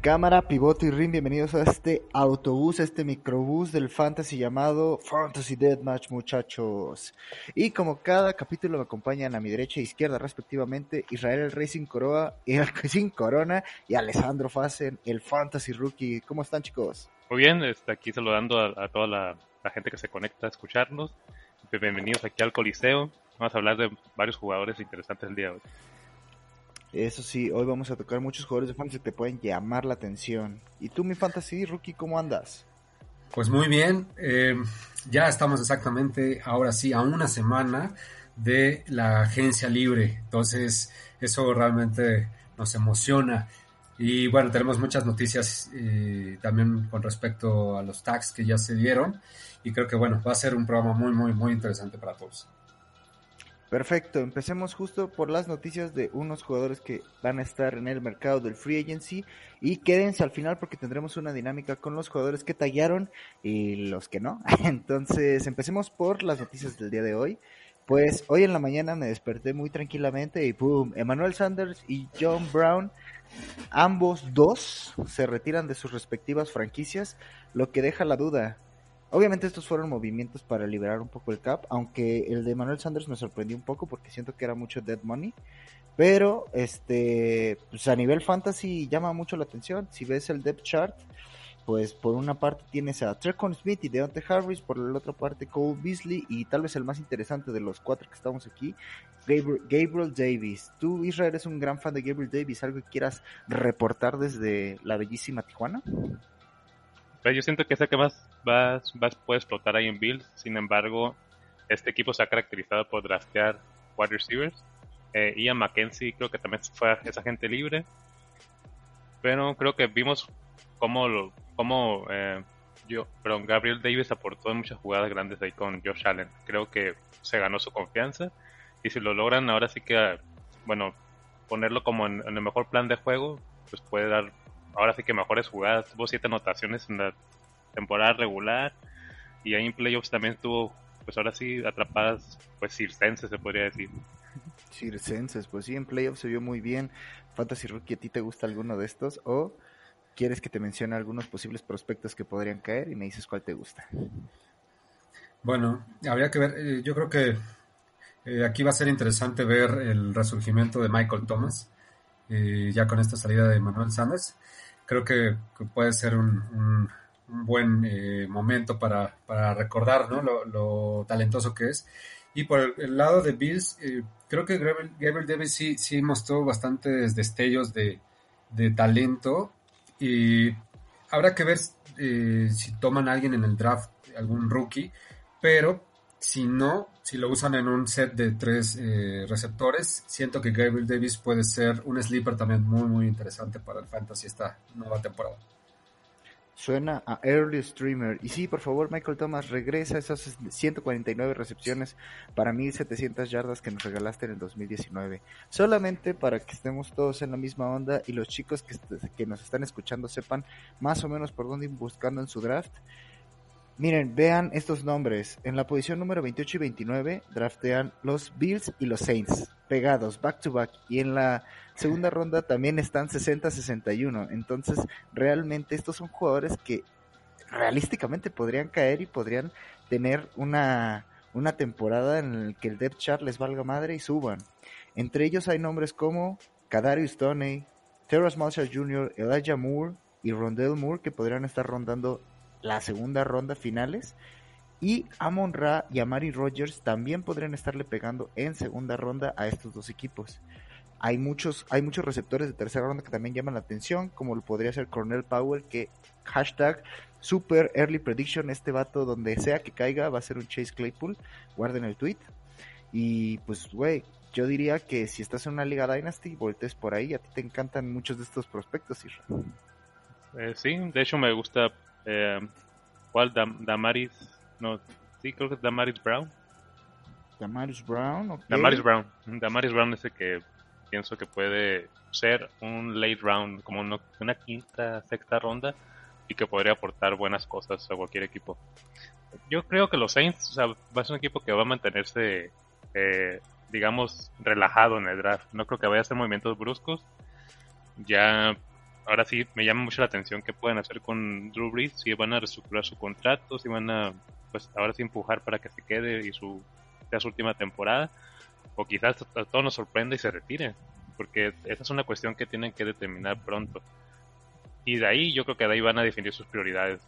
Cámara, pivote y ring, bienvenidos a este autobús, a este microbús del fantasy llamado Fantasy Deathmatch, muchachos. Y como cada capítulo me acompañan a mi derecha e izquierda respectivamente Israel el Racing Coroa, el sin Corona y Alessandro Fasen, el Fantasy Rookie. ¿Cómo están chicos? Muy bien, está aquí saludando a, a toda la, la, gente que se conecta a escucharnos. Bienvenidos aquí al Coliseo. Vamos a hablar de varios jugadores interesantes el día de hoy. Eso sí, hoy vamos a tocar muchos jugadores de fantasy que te pueden llamar la atención. ¿Y tú, mi fantasy rookie, cómo andas? Pues muy bien, eh, ya estamos exactamente, ahora sí, a una semana de la agencia libre. Entonces, eso realmente nos emociona. Y bueno, tenemos muchas noticias eh, también con respecto a los tags que ya se dieron. Y creo que bueno, va a ser un programa muy, muy, muy interesante para todos. Perfecto, empecemos justo por las noticias de unos jugadores que van a estar en el mercado del free agency y quédense al final porque tendremos una dinámica con los jugadores que tallaron y los que no. Entonces, empecemos por las noticias del día de hoy. Pues hoy en la mañana me desperté muy tranquilamente y ¡pum! Emmanuel Sanders y John Brown, ambos dos, se retiran de sus respectivas franquicias, lo que deja la duda. Obviamente estos fueron movimientos para liberar un poco el cap, aunque el de Manuel Sanders me sorprendió un poco porque siento que era mucho dead money. Pero este, pues a nivel fantasy llama mucho la atención. Si ves el depth chart, pues por una parte tienes a Trecon Smith y Deontay Harris, por la otra parte Cole Beasley y tal vez el más interesante de los cuatro que estamos aquí, Gabriel, Gabriel Davis. Tú, Israel, eres un gran fan de Gabriel Davis, ¿algo que quieras reportar desde la bellísima Tijuana? Pues yo siento que es el que más va, va, puede ahí en Bills. Sin embargo, este equipo se ha caracterizado por draftear wide receivers. Eh, Ian McKenzie creo que también fue esa gente libre. Pero creo que vimos cómo, lo, cómo eh, yo, perdón, Gabriel Davis aportó en muchas jugadas grandes ahí con Josh Allen. Creo que se ganó su confianza. Y si lo logran, ahora sí que, bueno, ponerlo como en, el mejor plan de juego, pues puede dar ahora sí que mejores jugadas. Tuvo siete anotaciones en la temporada regular y ahí en playoffs también tuvo, pues ahora sí, atrapadas, pues circenses se podría decir. Circenses, pues sí, en playoffs se vio muy bien. Fantasy Rookie, ¿a ti te gusta alguno de estos? ¿O quieres que te mencione algunos posibles prospectos que podrían caer y me dices cuál te gusta? Bueno, habría que ver, eh, yo creo que eh, aquí va a ser interesante ver el resurgimiento de Michael Thomas, eh, ya con esta salida de Manuel Sanders creo que, puede ser un, buen eh, momento para, recordar ¿no? lo, talentoso que es. Y por el, lado de Bills, creo que Gabriel, Gabriel, Davis sí, mostró bastantes destellos de, de talento y habrá que ver eh, si toman a alguien en el draft, algún rookie, pero si no, si lo usan en un set de tres eh, receptores, siento que Gabriel Davis puede ser un sleeper también muy, muy interesante para el fantasy esta nueva temporada. Suena a Early Streamer. Y sí, por favor, Michael Thomas, regresa esas 149 recepciones para 1700 yardas que nos regalaste en el 2019. Solamente para que estemos todos en la misma onda y los chicos que, que nos están escuchando sepan más o menos por dónde ir buscando en su draft. Miren, vean estos nombres. En la posición número 28 y 29 draftean los Bills y los Saints, pegados, back to back. Y en la segunda ronda también están 60-61. Entonces, realmente estos son jugadores que realísticamente podrían caer y podrían tener una, una temporada en la que el depth chart les valga madre y suban. Entre ellos hay nombres como Kadarius Toney, Terrace Marshall Jr., Elijah Moore y Rondell Moore que podrían estar rondando la segunda ronda finales. Y Amon Ra y Amari Rogers también podrían estarle pegando en segunda ronda a estos dos equipos. Hay muchos, hay muchos receptores de tercera ronda que también llaman la atención, como lo podría ser Cornell Powell, que hashtag super early prediction, este vato donde sea que caiga va a ser un Chase Claypool, guarden el tweet. Y pues, güey, yo diría que si estás en una liga Dynasty, voltees por ahí, a ti te encantan muchos de estos prospectos, Isra. Eh, sí, de hecho me gusta eh, ¿Cuál? Dam Damaris. No, sí, creo que es Damaris Brown. Damaris Brown, okay. Damaris Brown. Damaris Brown es el que pienso que puede ser un late round, como una, una quinta, sexta ronda. y que podría aportar buenas cosas a cualquier equipo. Yo creo que los Saints o sea, va a ser un equipo que va a mantenerse, eh, digamos, relajado en el draft. No creo que vaya a hacer movimientos bruscos. Ya, ahora sí, me llama mucho la atención qué pueden hacer con Drew Brees, si van a reestructurar su contrato, si van a, pues ahora sí empujar para que se quede y su, sea su última temporada, o quizás todo nos sorprenda y se retire, porque esa es una cuestión que tienen que determinar pronto. Y de ahí yo creo que de ahí van a definir sus prioridades.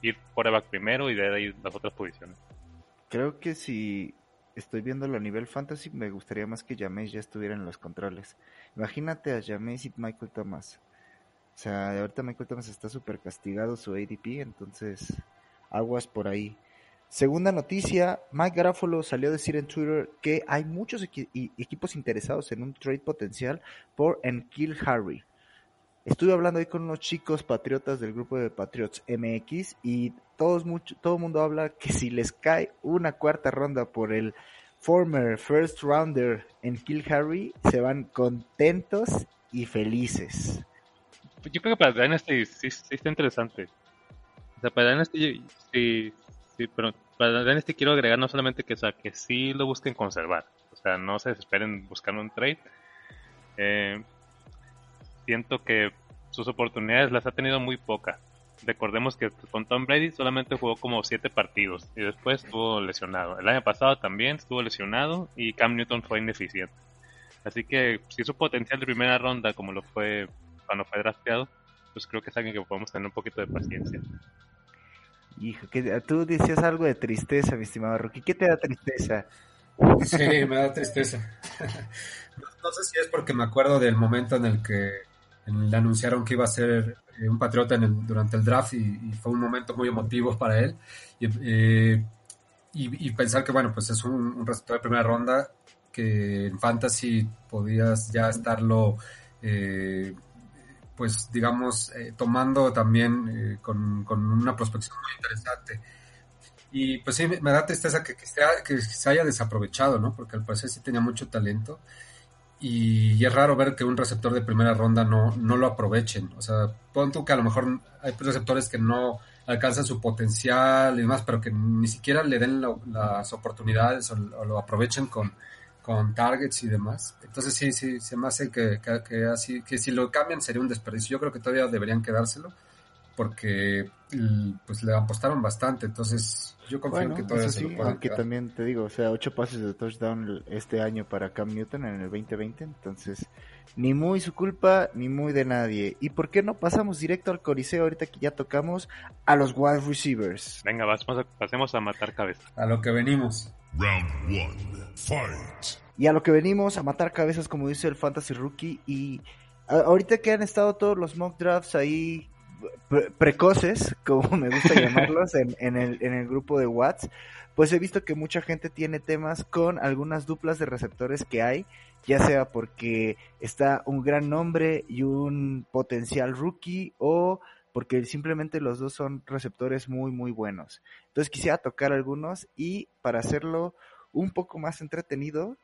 Ir quarterback primero y de ahí las otras posiciones. Creo que si estoy viéndolo a nivel fantasy, me gustaría más que Jameis ya estuviera en los controles. Imagínate a Jameis y Michael Thomas. O sea, ahorita Michael Thomas está súper castigado su ADP, entonces aguas por ahí. Segunda noticia, Mike Garafolo salió a decir en Twitter que hay muchos equipos interesados en un trade potencial por Enkil Harry. Estuve hablando ahí con unos chicos patriotas del grupo de Patriots MX y todos mucho, todo el mundo habla que si les cae una cuarta ronda por el former first rounder en Kill Harry, se van contentos y felices. Yo creo que para Dynasty sí, sí está interesante. O sea, para Dynasty sí, sí, pero para Dynasty quiero agregar no solamente que, sea, que sí lo busquen conservar. O sea, no se desesperen buscando un trade. Eh, siento que sus oportunidades las ha tenido muy pocas. Recordemos que con Tom Brady solamente jugó como siete partidos y después estuvo lesionado. El año pasado también estuvo lesionado y Cam Newton fue ineficiente. Así que si su potencial de primera ronda como lo fue cuando fue drafteado, pues creo que es alguien que podemos tener un poquito de paciencia. Hijo, que tú decías algo de tristeza, mi estimado Rocky. ¿Qué te da tristeza? Sí, me da tristeza. no sé si es porque me acuerdo del momento en el que le anunciaron que iba a ser eh, un patriota durante el draft y, fue un momento muy emotivo para él. Eh, y, pensar que, bueno, pues es un, receptor de primera ronda que en fantasy podías ya estarlo, eh, pues digamos, tomando también con, una prospección muy interesante. Y pues sí, me da tristeza que, que, que se haya desaprovechado, ¿no? Porque al parecer sí tenía mucho talento y, es raro ver que un receptor de primera ronda no, no lo aprovechen. O sea, pon tú que a lo mejor hay receptores que no alcanzan su potencial y demás, pero que ni siquiera le den las oportunidades o, lo aprovechen con, con targets y demás. Entonces sí, sí, se me hace que, que, así, que si lo cambian sería un desperdicio. Yo creo que todavía deberían quedárselo porque pues le apostaron bastante, entonces yo confío en que todavía se lo Aunque también te digo, o sea, ocho pases de touchdown este año para Cam Newton en el 2020, entonces ni muy su culpa ni muy de nadie. ¿Y por qué no pasamos directo al coliseo ahorita que ya tocamos a los wide receivers? Venga, pasemos a matar cabezas. A lo que venimos. Round one, fight. Y a lo que venimos a matar cabezas como dice el Fantasy Rookie y ahorita que han estado todos los mock drafts ahí precoces, como me gusta llamarlos, en, en, el, en el grupo de Watts, pues he visto que mucha gente tiene temas con algunas duplas de receptores que hay, ya sea porque está un gran nombre y un potencial rookie o porque simplemente los dos son receptores muy muy buenos. Entonces quisiera tocar algunos y para hacerlo un poco más entretenido,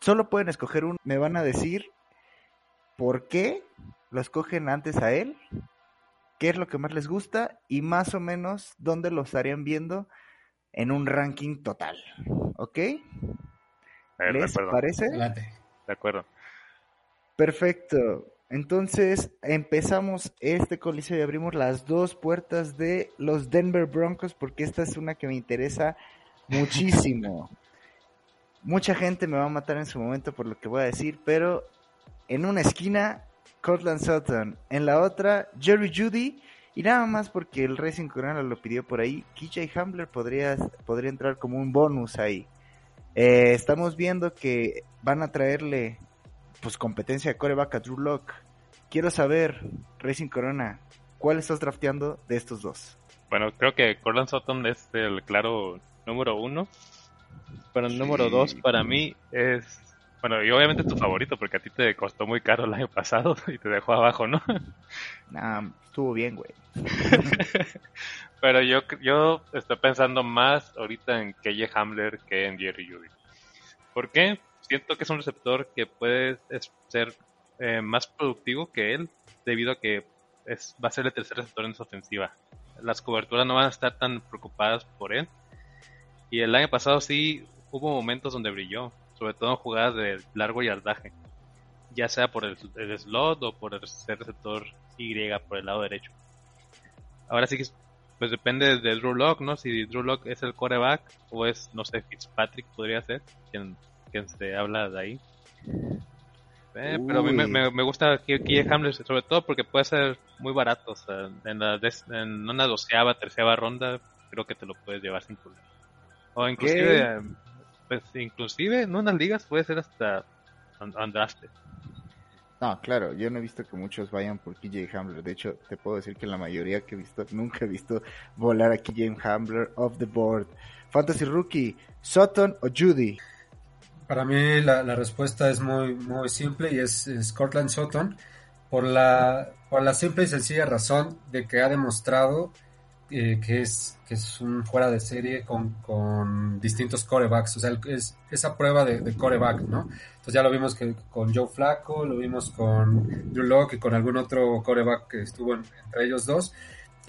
solo pueden escoger uno. Me van a decir por qué lo escogen antes a él qué es lo que más les gusta y más o menos dónde lo estarían viendo en un ranking total. ¿Ok? ¿Les parece? De acuerdo. Perfecto. Entonces empezamos este coliseo y abrimos las dos puertas de los Denver Broncos porque esta es una que me interesa muchísimo. Mucha gente me va a matar en su momento por lo que voy a decir, pero en una esquina Cortland Sutton. En la otra, Jerry Judy. Y nada más porque el Racing Corona lo pidió por ahí, KJ Hamler podría, podría entrar como un bonus ahí. Eh, estamos viendo que van a traerle pues competencia de coreback a Drew Lock. Quiero saber, Racing Corona, ¿cuál estás drafteando de estos dos? Bueno, creo que Cortland Sutton es el claro número uno. Pero el número dos para mí es bueno, y obviamente es tu favorito porque a ti te costó muy caro el año pasado y te dejó abajo, ¿no? Nah, estuvo bien, güey. Pero yo, yo estoy pensando más ahorita en KJ Hamler que en Jerry Judy. ¿Por qué? Siento que es un receptor que puede ser eh, más productivo que él debido a que es, va a ser el tercer receptor en su ofensiva. Las coberturas no van a estar tan preocupadas por él. Y el año pasado sí hubo momentos donde brilló, sobre todo en jugadas de largo yardaje, ya sea por el, slot o por el ser receptor Y por el lado derecho. Ahora sí que pues depende de Drew Lock, ¿no? Si Drew Lock es el coreback o es, no sé, Fitzpatrick podría ser, quien, se habla de ahí. Eh, pero a mí me, me, gusta KJ Hamler, sobre todo porque puede ser muy barato. O sea, en, la en una doceava, tercera ronda, creo que te lo puedes llevar sin problema. O inclusive, pues inclusive en unas ligas puede ser hasta undrafted. No, claro, yo no he visto que muchos vayan por KJ Hamler. De hecho, te puedo decir que la mayoría que he visto, nunca he visto volar a KJ Hamler off the board. Fantasy Rookie, Sutton o Judy. Para mí la, respuesta es muy, muy simple y es, Scotland Sutton por la, por la simple y sencilla razón de que ha demostrado eh, que, es, que es un fuera de serie con, con distintos corebacks, o sea, es esa prueba de, coreback, ¿no? Entonces ya lo vimos que con Joe Flacco, lo vimos con Drew Locke y con algún otro coreback que estuvo entre ellos dos.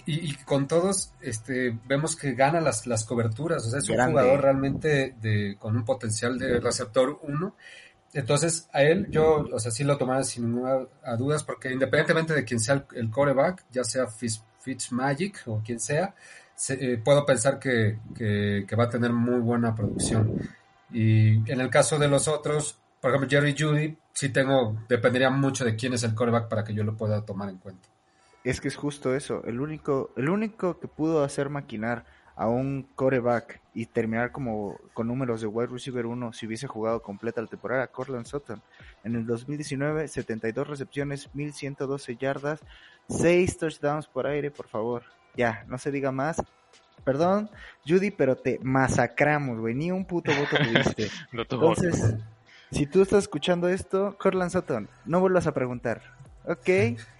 Y, con todos este, vemos que gana las, las coberturas, o sea, es un jugador realmente de, con un potencial de receptor 1. Entonces, a él yo, o sea, sí lo tomaba sin ninguna dudas, porque independientemente de quién sea el, coreback, ya sea Fitzmagic o quien sea, eh, puedo pensar que, que, va a tener muy buena producción. Y en el caso de los otros, por ejemplo, Jerry Judy, sí tengo, dependería mucho de quién es el coreback para que yo lo pueda tomar en cuenta. Es que es justo eso. El único, el único que pudo hacer maquinar a un coreback y terminar como con números de wide receiver 1 si hubiese jugado completa la temporada, Cortland Sutton. En el 2019, 72 recepciones, 1112 yardas, 6 touchdowns por aire, por favor. Ya, no se diga más. Perdón, Judy, pero te masacramos, güey. Ni un puto voto tuviste. Entonces, si tú estás escuchando esto, Cortland Sutton, no vuelvas a preguntar. ¿Ok?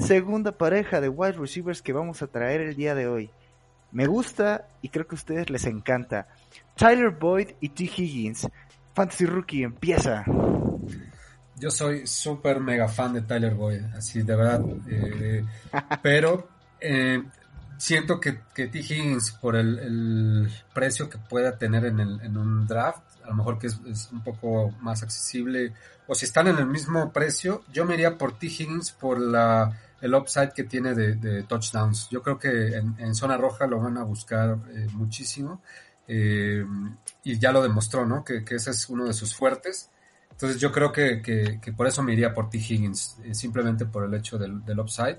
segunda pareja de wide receivers que vamos a traer el día de hoy. Me gusta y creo que a ustedes les encanta. Tyler Boyd y T. Higgins. Fantasy Rookie empieza. Yo soy súper mega fan de Tyler Boyd, así de verdad. Eh, pero eh, siento que, que, T. Higgins, por el, precio que pueda tener en, en, un draft, a lo mejor que es, es, un poco más accesible, o si están en el mismo precio, yo me iría por T. Higgins por la el upside que tiene de, touchdowns. Yo creo que en, zona roja lo van a buscar eh, muchísimo eh, y ya lo demostró, ¿no? Que, ese es uno de sus fuertes. Entonces yo creo que, que, por eso me iría por T. Higgins, eh, simplemente por el hecho del, upside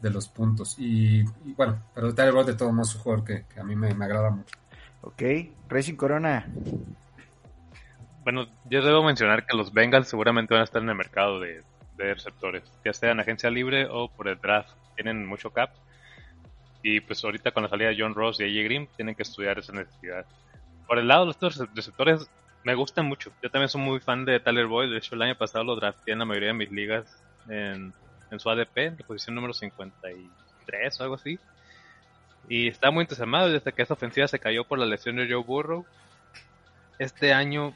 de los puntos. Y, bueno, pero Tyler Boyd de todo modo es un jugador que, a mí me, me, agrada mucho. Ok, Racing Corona. Bueno, yo debo mencionar que los Bengals seguramente van a estar en el mercado de, de receptores, ya sea en agencia libre o por el draft. Tienen mucho cap. Y pues ahorita con la salida de John Ross y AJ Green tienen que estudiar esa necesidad. Por el lado de los receptores me gustan mucho. Yo también soy muy fan de Tyler Boyd. De hecho, el año pasado lo drafté en la mayoría de mis ligas en, en su ADP, en la posición número 53 o algo así. Y está muy entusiasmado desde que esta ofensiva se cayó por la lesión de Joe Burrow. Este año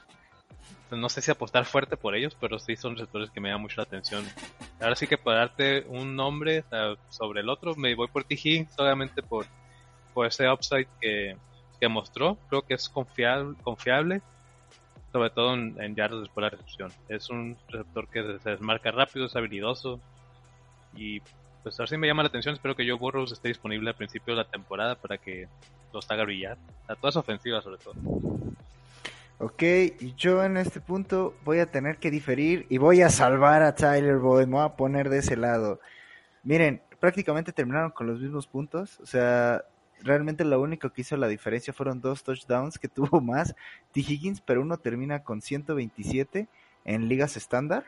no sé si apostar fuerte por ellos, pero sí son receptores que me llaman mucho la atención. Ahora sí que para darte un nombre sobre el otro, me voy por T. Solamente por, por ese upside que, que mostró. Creo que es confiable, confiable sobre todo en, en yardas después de la recepción. Es un receptor que se desmarca rápido, es habilidoso y pues ahora sí me llama la atención. Espero que Joe Burrows esté disponible al principio de la temporada para que los haga brillar. A todas ofensivas sobre todo. Ok, y yo en este punto voy a tener que diferir y voy a salvar a Tyler Boyd, me voy a poner de ese lado. Miren, prácticamente terminaron con los mismos puntos, o sea, realmente lo único que hizo la diferencia fueron dos touchdowns que tuvo más T. Higgins, pero uno termina con 127 en ligas estándar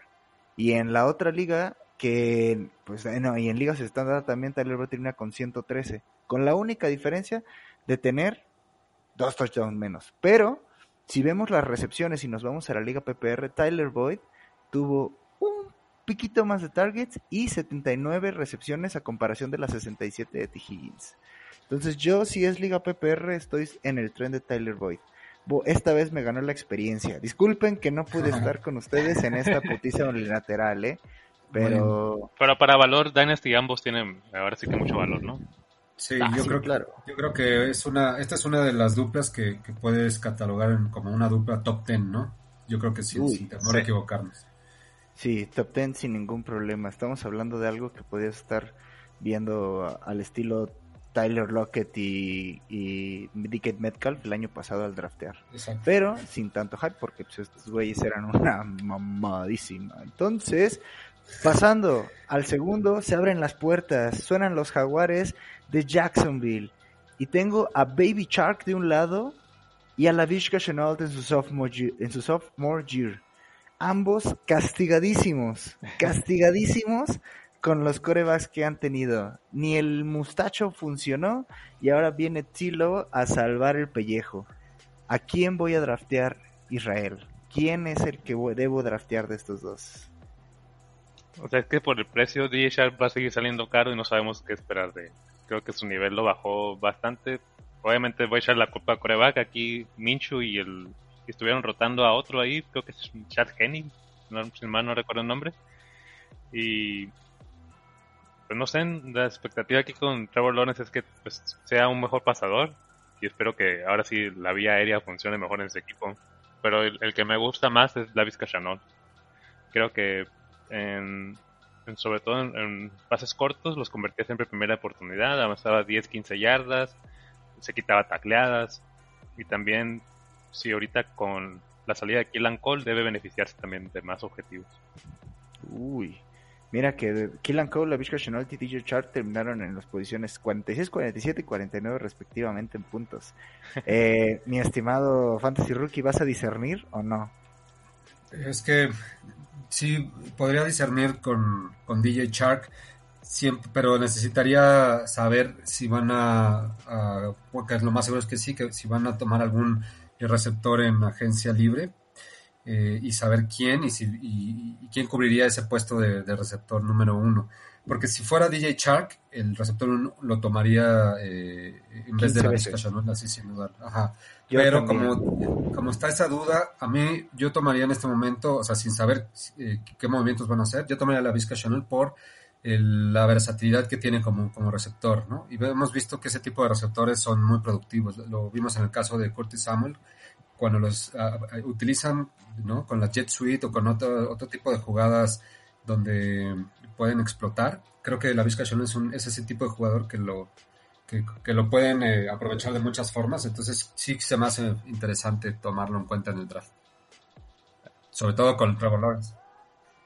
y en la otra liga que, pues, eh, no, y en ligas estándar también Tyler Boyd termina con 113, con la única diferencia de tener dos touchdowns menos, pero si vemos las recepciones y nos vamos a la liga PPR, Tyler Boyd tuvo un piquito más de targets y 79 recepciones a comparación de las 67 de T. Higgins. Entonces yo si es liga PPR estoy en el tren de Tyler Boyd. Esta vez me ganó la experiencia. Disculpen que no pude estar con ustedes en esta putiza unilateral, ¿eh? Pero... Pero para valor, Dynasty ambos tienen ahora sí que mucho valor, ¿no? Sí, Ah, yo sí, creo claro. Yo creo que es una, esta es una de las duplas que, que puedes catalogar en- como una dupla top 10, ¿no? Yo creo que sí, Uy, sin temor sí. a equivocarnos. Sí, top 10 sin ningún problema. Estamos hablando de algo que podías estar viendo al estilo Tyler Lockett y, y DK Metcalf el año pasado al draftear. Exacto. Pero sin tanto hype porque pues, estos güeyes eran una mamadísima. Entonces, pasando al segundo, se abren las puertas, suenan los jaguares de Jacksonville. Y tengo a Baby Shark de un lado y a la Vishka Chenault en su sophomore year. En su sophomore year. Ambos castigadísimos, castigadísimos con los corebacks que han tenido. Ni el mustacho funcionó y ahora viene Tilo a salvar el pellejo. ¿A quién voy a draftear Israel? ¿Quién es el que debo draftear de estos dos? O sea, es que por el precio DJ Sharp va a seguir saliendo caro y no sabemos qué esperar de él. Creo que su nivel lo bajó bastante. Obviamente voy a echar la culpa a coreback. Aquí Minchu y el y estuvieron rotando a otro ahí. Creo que es Chad Henney. No, si mal no recuerdo el nombre. Y pues no sé, la expectativa aquí con Trevor Lawrence es que pues, sea un mejor pasador. Y espero que ahora sí la vía aérea funcione mejor en ese equipo. Pero el, que me gusta más es Lavis Chanel. Creo que en, en- sobre todo en, en pases cortos los convertía siempre en primera oportunidad, avanzaba 10, 15 yardas, se quitaba tacleadas y también si ahorita con la salida de Killan Cole debe beneficiarse también de más objetivos. Uy. Mira que Killan Cole, Lavishka Chenault y DJ Chart terminaron en las posiciones 46, 47 y 49 respectivamente en puntos. Eh, mi estimado Fantasy Rookie, ¿vas a discernir o no? Es que sí, podría discernir con, con DJ Shark, siempre, pero necesitaría saber si van a, a- porque lo más seguro es que sí, que si van a tomar algún receptor en agencia libre eh, y saber quién y, si, y, quién cubriría ese puesto de receptor número uno. Porque si fuera DJ Shark, el receptor lo tomaría eh, en vez 15 de la Chanel, así sin dudar. Ajá. Yo Pero también. como, como está esa duda, a mí yo tomaría en este momento, o sea, sin saber eh, qué movimientos van a hacer, yo tomaría la Vizca Chanel por el- la versatilidad que tiene como, como receptor, ¿no? Y hemos visto que ese tipo de receptores son muy productivos. Lo vimos en el caso de Curtis Samuel, cuando los ah, utilizan, ¿no? Con la Jet Suite o con otro, otro tipo de jugadas donde pueden explotar. Creo que la Vizca Chanel es, un- es ese tipo de jugador que lo, que, que lo pueden eh, aprovechar de muchas formas. Entonces sí se me hace interesante tomarlo en cuenta en el draft. Sobre todo con Trevor Lawrence.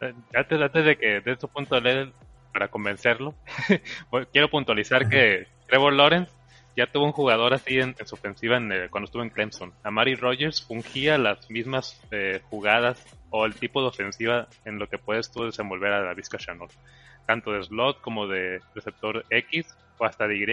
Eh, Antes, antes de que de tu punto de leer para convencerlo, quiero puntualizar que Trevor Lawrence ya tuvo un jugador así en, en su ofensiva en, eh, cuando estuvo en Clemson. Amari Rogers fungía las mismas eh, jugadas o el tipo de ofensiva en lo que puedes tú desenvolver a la Vizca Chanel. Tanto de slot como de receptor X o hasta de Y.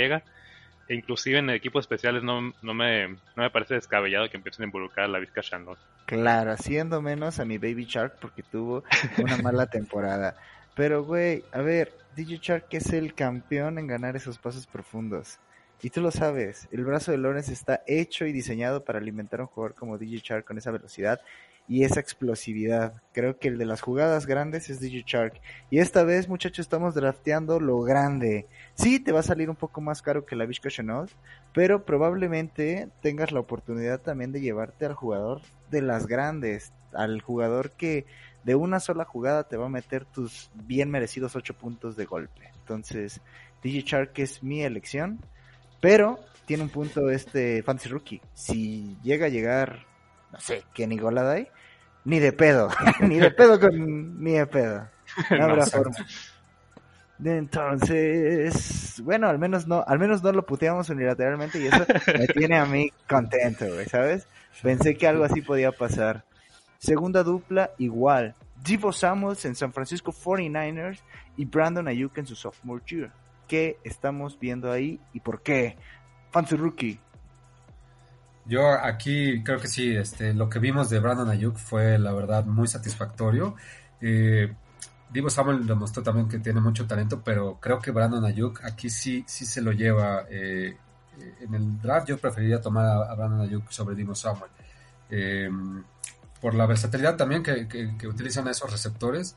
E inclusive en equipos especiales no, no, me, no me parece descabellado que empiecen a involucrar a la Vizca Chanel. Claro, haciendo menos a mi Baby Shark porque tuvo una mala temporada. Pero, güey, a ver, DJ Shark es el campeón en ganar esos pasos profundos. Y tú lo sabes, el brazo de Lawrence está hecho y diseñado para alimentar a un jugador como DJ Shark con esa velocidad y esa explosividad. Creo que el de las jugadas grandes es DJ Shark. Y esta vez, muchachos, estamos drafteando lo grande. Sí, te va a salir un poco más caro que la Vizca Chenault, pero probablemente tengas la oportunidad también de llevarte al jugador de las grandes, al jugador que de una sola jugada te va a meter tus bien merecidos 8 puntos de golpe. Entonces, DJ Shark es mi elección, pero tiene un punto este Fantasy Rookie. Si llega a llegar, no sé, Kenny Goladay, ni de pedo, ni de pedo con ni de pedo. No habrá forma. Entonces, bueno, al menos no, al menos no lo puteamos unilateralmente y eso me tiene a mí contento, güey, ¿sabes? Pensé que algo así podía pasar. Segunda dupla, igual. Divo Samuels en San Francisco 49ers y Brandon Ayuk en su sophomore year. ¿Qué estamos viendo ahí y por qué? Fancy Rookie. Yo aquí creo que sí, este, lo que vimos de Brandon Ayuk fue la verdad muy satisfactorio. Eh, Divo Samuel demostró también que tiene mucho talento, pero creo que Brandon Ayuk aquí sí, sí se lo lleva. eh, en el draft yo preferiría tomar a, Brandon Ayuk sobre Divo Samuel. Eh, por la versatilidad también que, que- que utilizan esos receptores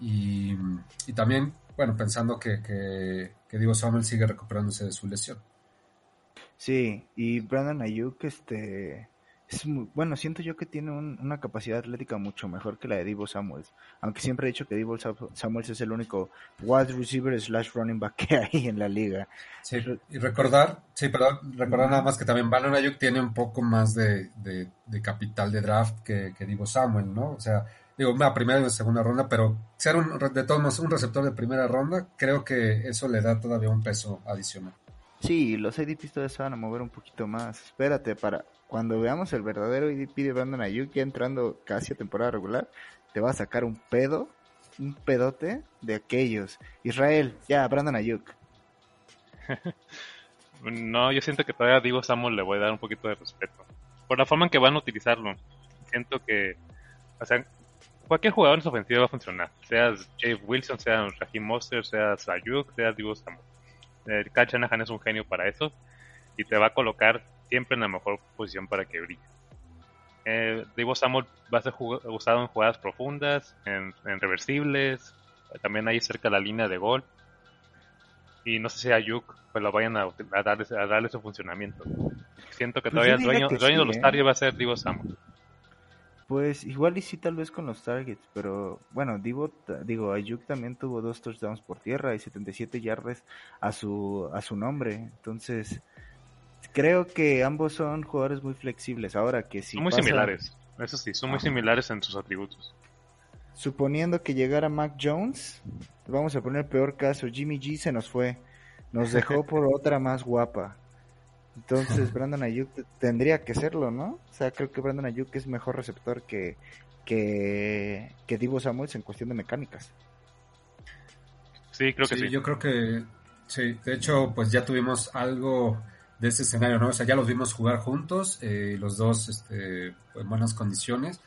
y, también, bueno, pensando que, que Divo Samuel sigue recuperándose de su lesión. Sí, y Brandon Ayuk, este, es bueno, siento yo que tiene una capacidad atlética mucho mejor que la de Divo Samuels. Aunque siempre he dicho que Divo Samuels es el único wide receiver slash running back que hay en la liga. Sí, y recordar, sí, perdón, recordar nada más que también Brandon Ayuk tiene un poco más de, de, capital de draft que, que Divo Samuel, ¿no? O sea, digo, una primera y segunda ronda, pero ser un, de todos modos un receptor de primera ronda, creo que eso le da todavía un peso adicional. Sí, los ADPs todavía se van a mover un poquito más. Espérate, para cuando veamos el verdadero ADP de Brandon Ayuk ya entrando casi a temporada regular, te va a sacar un pedo, un pedote de aquellos. Israel, ya, Brandon Ayuk. no, yo siento que todavía a Divo Samuel le voy a dar un poquito de respeto. Por la forma en que van a utilizarlo. Siento que, o sea, cualquier jugador en su ofensiva va a funcionar. Seas Jay Wilson, sea Raheem Monster, sea Ayuk, sea Divo Samuel. El Kyle Shanahan es un genio para eso y te va a colocar siempre en la mejor posición para que brille. Eh, Divo Samuel va a ser usado en jugadas profundas, en, reversibles, también ahí cerca de la línea de gol. Y no sé si a Yuk pues lo vayan a, darle, a darle su funcionamiento. Siento que pues todavía el dueño, de los ¿eh? targets va a ser Divo Samuel. Pues igual y sí tal vez con los targets, pero bueno, Divo, digo, Ayuk también tuvo dos touchdowns por tierra y 77 yardas a su a su nombre, entonces creo que ambos son jugadores muy flexibles. Ahora que si son muy similares, eso sí, son muy similares en sus atributos. Suponiendo que llegara Mac Jones, vamos a poner peor caso, Jimmy G se nos fue, nos dejó por otra más guapa. Entonces Brandon Ayuk tendría que serlo, ¿no? O sea, creo que Brandon Ayuk es mejor receptor que, que, que Divo Samuels en cuestión de mecánicas. Sí, creo que sí. Yo creo que sí. De hecho, pues ya tuvimos algo de ese escenario, ¿no? O sea, ya los vimos jugar juntos, eh, los dos este, en buenas condiciones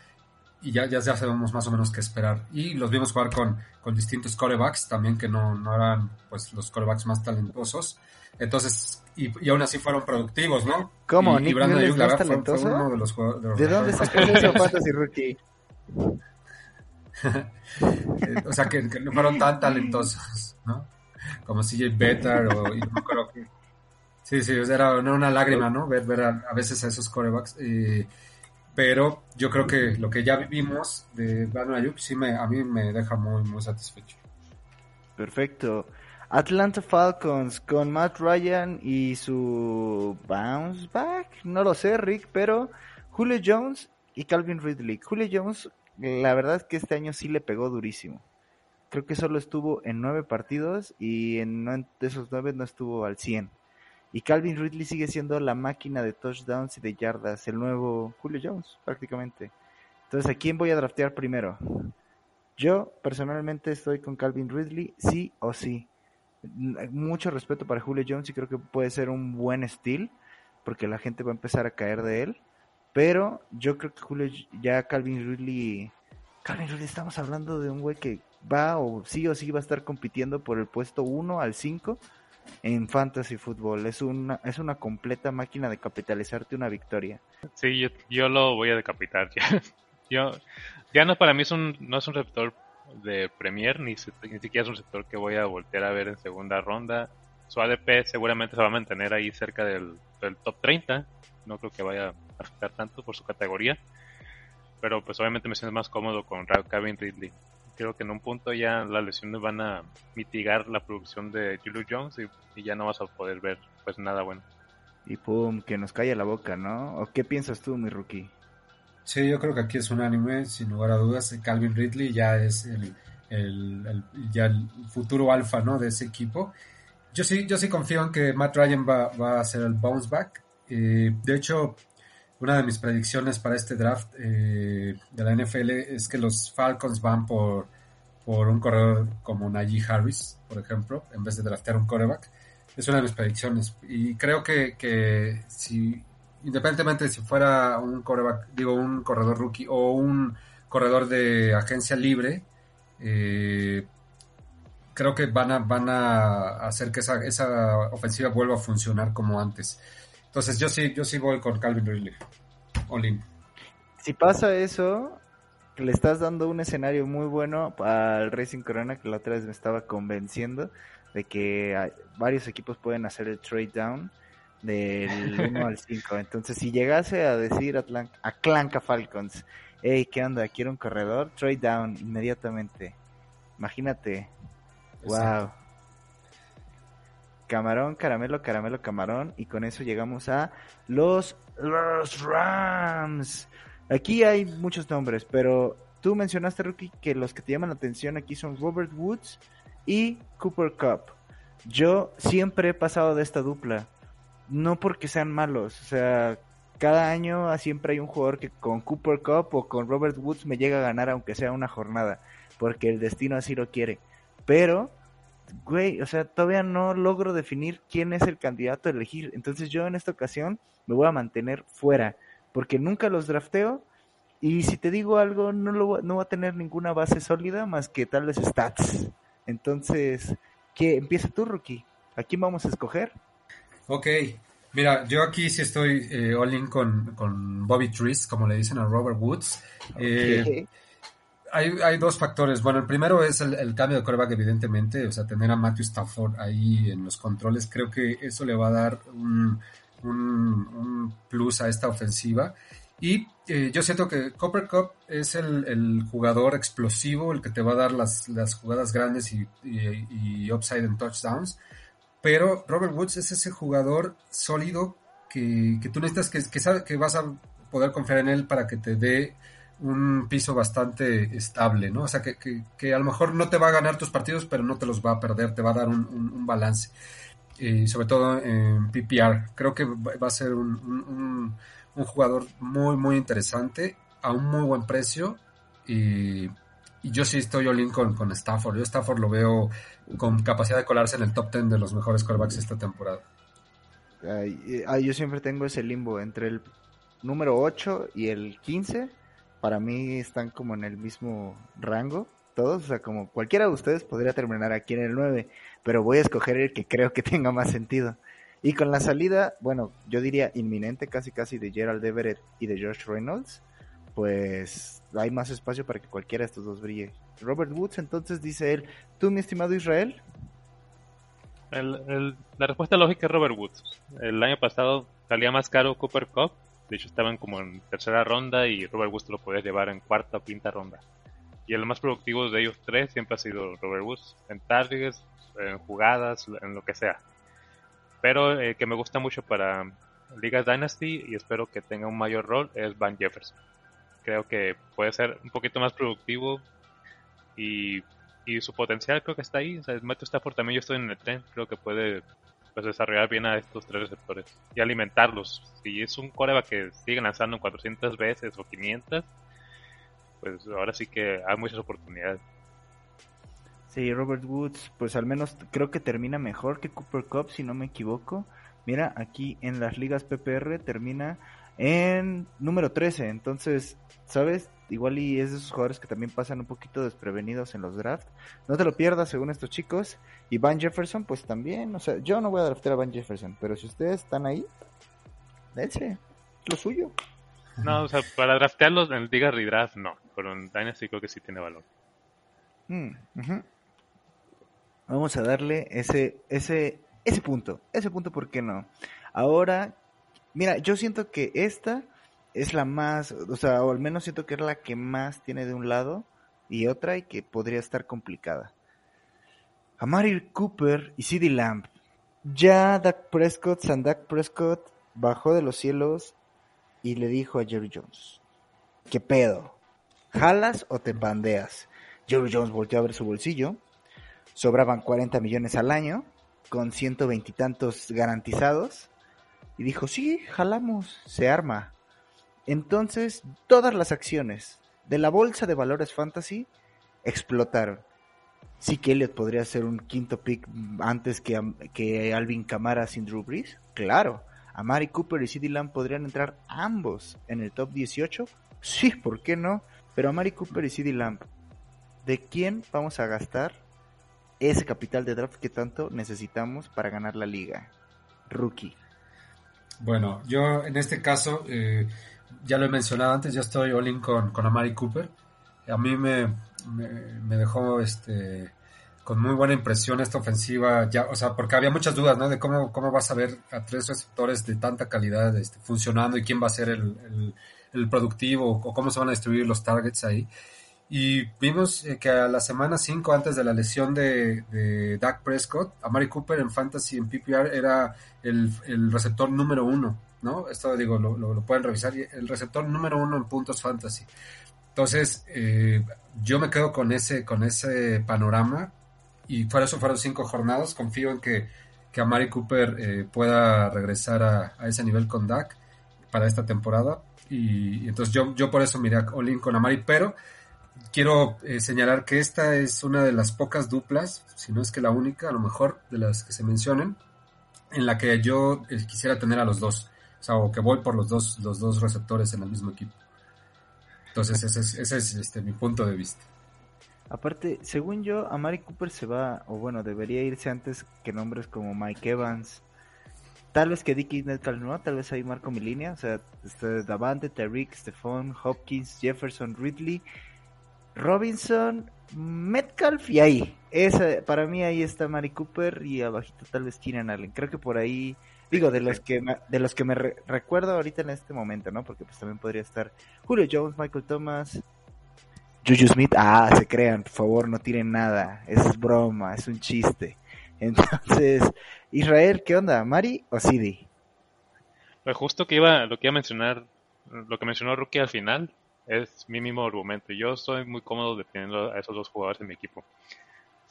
y ya, ya, ya sabemos más o menos qué esperar. Y los vimos jugar con, con distintos corebacks también que no, no eran pues los corebacks más talentosos. Entonces, y, y, aún así fueron productivos, ¿no? ¿Cómo? Y, ¿Nick Brandon más talentoso? uno de los, de los ¿De dónde sacas eso, Fantasy Rookie? o sea, que, que, no fueron tan talentosos, ¿no? Como CJ Better o... Y no creo que, sí, sí, era, una lágrima, ¿no? Ver, ver a, veces a esos corebacks. Pero yo creo que lo que ya vimos de Brandon Ayuk sí me, a mí me deja muy, muy satisfecho. Perfecto. Atlanta Falcons con Matt Ryan y su bounce back, no lo sé, Rick, pero Julio Jones y Calvin Ridley. Julio Jones, la verdad es que este año sí le pegó durísimo. Creo que solo estuvo en nueve partidos y en esos nueve no estuvo al 100. Y Calvin Ridley sigue siendo la máquina de touchdowns y de yardas, el nuevo Julio Jones, prácticamente. Entonces, ¿a quién voy a draftear primero? Yo personalmente estoy con Calvin Ridley, sí o sí mucho respeto para Julio Jones y creo que puede ser un buen estilo porque la gente va a empezar a caer de él. Pero yo creo que Julio, ya Calvin Ridley, Calvin Ridley, estamos hablando de un güey que va o sí o sí va a estar compitiendo por el puesto 1 al 5 en fantasy fútbol. Es una, es una completa máquina de capitalizarte una victoria. Sí, yo, yo lo voy a decapitar ya. yo, ya no, para mí es un, no es un receptor de Premier, ni, ni siquiera es un sector que voy a voltear a ver en segunda ronda. Su ADP seguramente se va a mantener ahí cerca del, top 30. No creo que vaya a afectar tanto por su categoría. Pero pues obviamente me siento más cómodo con Kevin Ridley. Creo que en un punto ya las lesiones van a mitigar la producción de Julio Jones y, y ya no vas a poder ver pues nada bueno. Y pum, que nos calla la boca, ¿no? ¿O qué piensas tú, mi rookie? Sí, yo creo que aquí es un anime, sin lugar a dudas. Calvin Ridley ya es el, el, ya el futuro alfa ¿no? de ese equipo. Yo sí, yo sí confío en que Matt Ryan va, va a hacer el bounce back. Eh, de hecho, una de mis predicciones para este draft eh, de la NFL es que los Falcons van por, por un corredor como Najee Harris, por ejemplo, en vez de draftear un coreback. Es una de mis predicciones. Y creo que, que si independientemente de si fuera un coreback, digo, un corredor rookie o un corredor de agencia libre, eh, creo que van a, van a hacer que esa, esa ofensiva vuelva a funcionar como antes. Entonces yo sí, yo sí voy con Calvin Ridley. Olin. Si pasa eso, le estás dando un escenario muy bueno al Racing Corona, que la otra vez me estaba convenciendo de que varios equipos pueden hacer el trade down del 1 al 5. Entonces, si llegase a decir a Clanca Falcons, hey, ¿qué onda? Quiero un corredor, trade down inmediatamente. Imagínate. Wow. Camarón, caramelo, caramelo, camarón. Y con eso llegamos a los, los Rams. Aquí hay muchos nombres, pero tú mencionaste, Rookie, que los que te llaman la atención aquí son Robert Woods y Cooper Cup. Yo siempre he pasado de esta dupla. No porque sean malos, o sea, cada año siempre hay un jugador que con Cooper Cup o con Robert Woods me llega a ganar aunque sea una jornada, porque el destino así lo quiere. Pero, güey, o sea, todavía no logro definir quién es el candidato a elegir. Entonces yo en esta ocasión me voy a mantener fuera porque nunca los drafteo y si te digo algo no, lo, no va a tener ninguna base sólida más que tal vez stats. Entonces, ¿qué empieza tú, rookie? ¿A quién vamos a escoger? Ok, mira, yo aquí sí estoy eh, all in con, Bobby Trees, como le dicen a Robert Woods. Eh, hay, hay, dos factores. Bueno, el primero es el, cambio de coreback, evidentemente. O sea, tener a Matthew Stafford ahí en los controles, creo que eso le va a dar un, plus a esta ofensiva. Y eh, yo siento que Copper Cup es el, jugador explosivo, el que te va a dar las, jugadas grandes y, upside en touchdowns. Pero Robert Woods es ese jugador sólido que, tú necesitas, que, que, que vas a poder confiar en él para que te dé un piso bastante estable, ¿no? O sea, que, a lo mejor no te va a ganar tus partidos, pero no te los va a perder, te va a dar un balance y sobre todo en PPR. Creo que va a ser un, jugador muy, muy interesante a un muy buen precio y, yo sí estoy all con, con, Stafford. Yo Stafford lo veo con capacidad de colarse en el top 10 de los mejores quarterbacks esta temporada. yo siempre tengo ese limbo entre el número 8 y el 15. Para mí están como en el mismo rango todos, o sea, como cualquiera de ustedes podría terminar aquí en el 9, pero voy a escoger el que creo que tenga más sentido. Y con la salida, bueno, yo diría inminente casi casi de Gerald Everett y de George Reynolds, pues hay más espacio para que cualquiera de estos dos brille. Robert Woods, entonces dice él, tú mi estimado Israel. la respuesta lógica es Robert Woods. El año pasado salía más caro Cooper Cup, de hecho estaban como en tercera ronda y Robert Woods lo podía llevar en cuarta o quinta ronda. Y el más productivo de ellos tres siempre ha sido Robert Woods, en targets, en jugadas, en lo que sea. Pero eh, que me gusta mucho para Ligas Dynasty y espero que tenga un mayor rol es Van Jefferson. Creo que puede ser un poquito más productivo y, y su potencial creo que está ahí. O sea, Matthew Stafford también yo estoy en el tren, creo que puede pues, desarrollar bien a estos tres receptores y alimentarlos. Si es un coreback que sigue lanzando 400 veces o 500, pues ahora sí que hay muchas oportunidades. Sí, Robert Woods, pues al menos creo que termina mejor que Cooper Cup, si no me equivoco. Mira, aquí en las ligas PPR termina en número 13. Entonces, ¿sabes? Igual y es de esos jugadores que también pasan un poquito desprevenidos en los drafts. No te lo pierdas según estos chicos. Y Van Jefferson, pues también. O sea, yo no voy a draftear a Van Jefferson, pero si ustedes están ahí, dense, lo suyo. No, o sea, para draftearlos en Liga Redraft no, pero en Dynasty creo que sí tiene valor. Mm, Vamos a darle ese, ese, ese punto, ese punto, ¿por qué no? Ahora, mira, yo siento que esta es la más, o sea, o al menos siento que es la que más tiene de un lado y otra y que podría estar complicada. Amari Cooper y CD Lamb. Ya Dak Prescott, San Dak Prescott bajó de los cielos y le dijo a Jerry Jones, ¿qué pedo? ¿Jalas o te pandeas? Jerry Jones volteó a ver su bolsillo, sobraban 40 millones al año, con ciento veintitantos garantizados, y dijo, sí, jalamos, se arma. Entonces, todas las acciones de la bolsa de valores fantasy explotaron. Sí que Elliot podría ser un quinto pick antes que, que Alvin Kamara sin Drew Brees, claro. Amari Cooper y CeeDee Lamb podrían entrar ambos en el top 18. Sí, ¿por qué no? Pero Amari Cooper y CeeDee Lamb, ¿de quién vamos a gastar ese capital de draft que tanto necesitamos para ganar la liga? Rookie. Bueno, yo en este caso, eh, ya lo he mencionado antes, yo estoy all in con, con Amari Cooper. A mí me, me, dejó este con muy buena impresión esta ofensiva, ya, o sea, porque había muchas dudas, ¿no? De cómo, cómo vas a ver a tres receptores de tanta calidad este, funcionando y quién va a ser el, el, productivo o cómo se van a distribuir los targets ahí. Y vimos eh, que a la semana 5 antes de la lesión de, de Dak Prescott, a Mari Cooper en Fantasy en PPR era el, el receptor número uno, ¿no? Esto digo, lo, pueden revisar, el receptor número uno en puntos Fantasy. Entonces, eh, yo me quedo con ese, con ese panorama y por eso fueron cinco jornadas. Confío en que, que Amari Cooper eh, pueda regresar a, ese nivel con Dak para esta temporada. Y, entonces yo, yo por eso miré a Olin con Amari, pero quiero eh, señalar que esta es una de las pocas duplas, si no es que la única, a lo mejor de las que se mencionen, en la que yo eh, quisiera tener a los dos. O sea, o que voy por los dos, los dos receptores en el mismo equipo. Entonces ese es, ese es este, mi punto de vista. Aparte, según yo, a Mari Cooper se va, o bueno, debería irse antes que nombres como Mike Evans. Tal vez que Dickie Metcalf no, tal vez ahí marco mi línea. O sea, este, Davante, Tariq, Stephon, Hopkins, Jefferson, Ridley, Robinson, Metcalf y ahí. Para mí ahí está Mari Cooper y abajito tal vez Keenan Allen. Creo que por ahí, digo, de los que me, de los que me recuerdo ahorita en este momento, ¿no? Porque pues también podría estar Julio Jones, Michael Thomas, Juju Smith, ah, se crean, por favor, no tiren nada, es broma, es un chiste. Entonces, Israel, ¿qué onda? ¿Mari o Sidi? Pues justo que iba, lo que iba a mencionar, lo que mencionó Rookie al final, es mi mismo argumento. Yo estoy muy cómodo defendiendo a esos dos jugadores en mi equipo.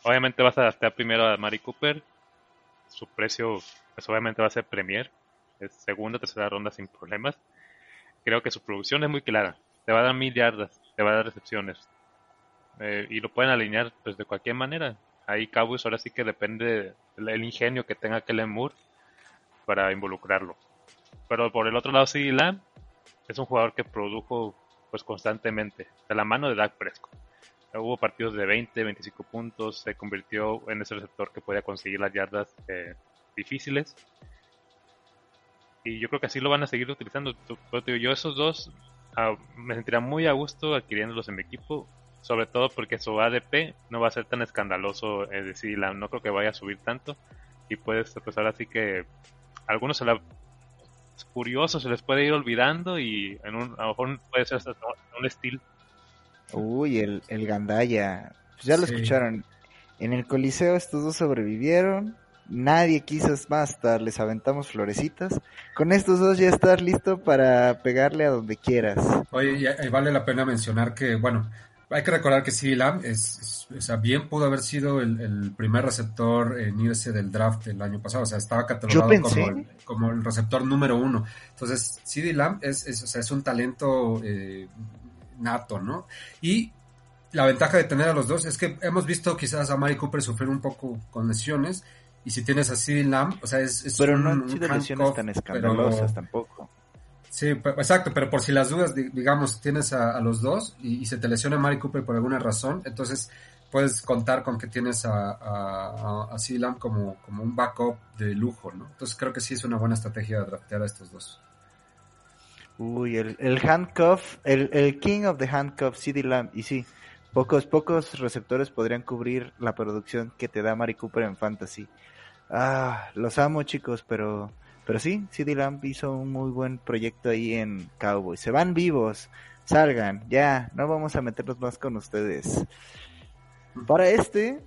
Obviamente vas a adaptar primero a Mari Cooper, su precio pues obviamente va a ser Premier, es segunda, tercera ronda sin problemas. Creo que su producción es muy clara, te va a dar mil yardas, te va a dar recepciones. Eh, y lo pueden alinear pues de cualquier manera. Ahí Cowboys ahora sí que depende del ingenio que tenga Kellen Moore para involucrarlo. Pero por el otro lado, sí, Lamb es un jugador que produjo pues constantemente de la mano de Dak Prescott. Hubo partidos de 20, 25 puntos, se convirtió en ese receptor que podía conseguir las yardas eh, difíciles. Y yo creo que así lo van a seguir utilizando. Yo esos dos Ah, me sentiría muy a gusto adquiriéndolos en mi equipo, sobre todo porque su ADP no va a ser tan escandaloso, es decir, la, no creo que vaya a subir tanto y puedes empezar así que algunos se la curiosos se les puede ir olvidando y en un, a lo mejor puede ser hasta un estilo. Uy, el, el Gandaya. Pues ya lo escucharon. En el Coliseo estos dos sobrevivieron nadie quiso más hasta les aventamos florecitas. Con estos dos ya estás listo para pegarle a donde quieras. Oye, y vale la pena mencionar que, bueno, hay que recordar que CD Lamb es, o sea, bien pudo haber sido el, primer receptor en irse del draft el año pasado, o sea, estaba catalogado como el, como el, receptor número uno. Entonces, CD Lamb es, es, o sea, es un talento eh, nato, ¿no? Y la ventaja de tener a los dos es que hemos visto quizás a Mari Cooper sufrir un poco con lesiones, y si tienes así Lamb, o sea, es, es pero no han sido lesiones tan escandalosas tampoco. Sí, exacto, pero por si las dudas, digamos, tienes a, los dos y, se te lesiona Mari Cooper por alguna razón, entonces puedes contar con que tienes a, a, a Lamb como, como un backup de lujo, ¿no? Entonces creo que sí es una buena estrategia draftear a estos dos. Uy, el, handcuff, el, king of the handcuff, CD Lamb, y sí, pocos, pocos receptores podrían cubrir la producción que te da Mari Cooper en Fantasy. Ah, los amo chicos, pero pero sí, CD Lamb hizo un muy buen proyecto ahí en Cowboys. Se van vivos, salgan, ya, no vamos a meternos más con ustedes. Para este,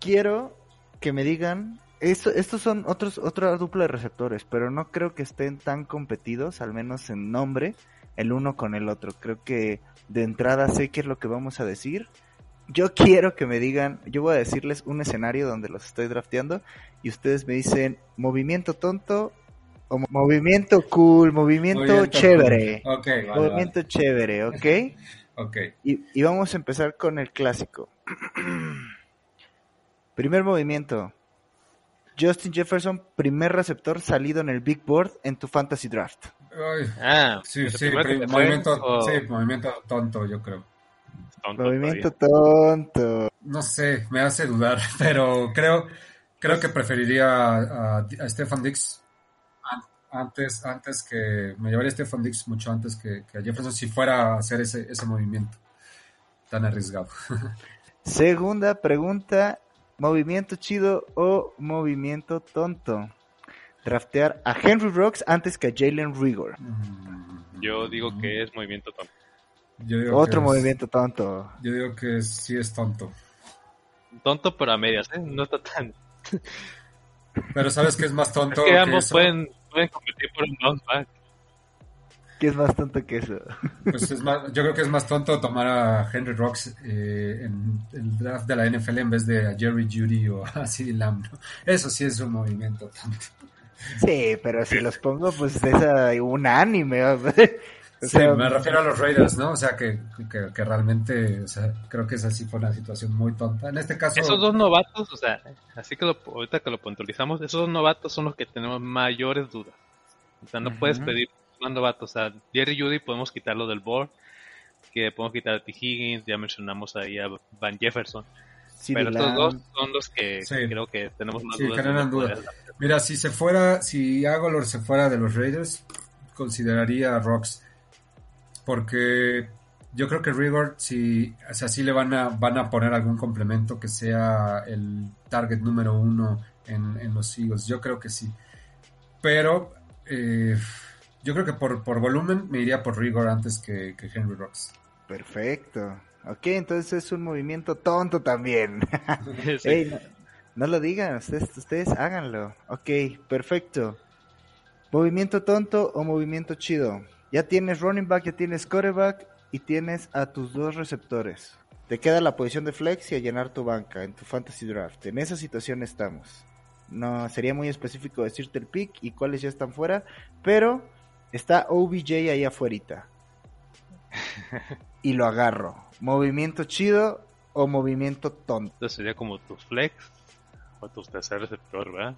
quiero que me digan, esto, estos son otros, otra dupla de receptores, pero no creo que estén tan competidos, al menos en nombre, el uno con el otro. Creo que de entrada sé qué es lo que vamos a decir yo quiero que me digan, yo voy a decirles un escenario donde los estoy drafteando y ustedes me dicen movimiento tonto o movimiento cool, movimiento, chévere. movimiento chévere, ¿ok? ok. Y, y vamos a empezar con el clásico. Primer movimiento. Justin Jefferson, primer receptor salido en el Big Board en tu Fantasy Draft. ah, sí, sí, movimiento, sí, movimiento tonto, yo creo. Movimiento tonto. No sé, me hace dudar, pero creo, creo que preferiría a, a, Stefan Dix antes, antes que me llevaría a Stefan Dix mucho antes que, a Jefferson si fuera a hacer ese, ese movimiento. tan arriesgado. Segunda pregunta, movimiento chido o movimiento tonto. Draftear a Henry Rocks antes que a Jalen Rigor. Yo digo que es movimiento tonto. yo digo Otro que es- movimiento tonto. yo digo que sí es tonto. Tonto pero a medias, ¿eh? No está tan... Pero ¿sabes qué es más Es tonto? que que ambos eso? pueden, pueden competir por un bounce back. ¿Qué es más tonto que eso? Pues es más- yo creo que es más tonto tomar a Henry Rocks eh, en el draft de la NFL en vez de a Jerry Judy o a CeeDee Lamb. ¿no? Eso sí es un movimiento tonto. Sí, pero si los pongo, pues es un anime. o Sí, sea, me refiero a los Raiders, ¿no? O sea, que, que, que realmente, o sea, creo que esa sí fue una situación muy tonta. En este caso, Esos dos novatos, o sea, así que lo, ahorita que lo puntualizamos, esos dos novatos son los que tenemos mayores dudas. O sea, no puedes pedir más novatos. O sea, Jerry Judy podemos quitarlo del board, que podemos quitar a T. Higgins, ya mencionamos ahí a Van Jefferson. Pero estos dos son los que Sí. creo que tenemos más Sí, dudas. dudas. mira, si se fuera, si Agolor se fuera de los Raiders, consideraría a Rocks. Porque yo creo que Rigor, si, o sea, sí le van a, van a poner algún complemento que sea el target número uno en, en los Eagles. Yo creo que sí. Pero eh, yo creo que por, por volumen me iría por Rigor antes que, que Henry Rocks. Perfecto. Ok, entonces es un movimiento tonto también. Sí. Ey, no, no lo digan, ustedes, ustedes háganlo. Ok, perfecto. Movimiento tonto o movimiento chido. Ya tienes running back, ya tienes quarterback y tienes a tus dos receptores. Te queda la posición de flex y a llenar tu banca en tu fantasy draft. En esa situación estamos. No sería muy específico decirte el pick y cuáles ya están fuera, pero está OBJ ahí afuera. y lo agarro. Movimiento chido o movimiento tonto. Entonces sería como tus flex o tus tercer receptor, ¿verdad?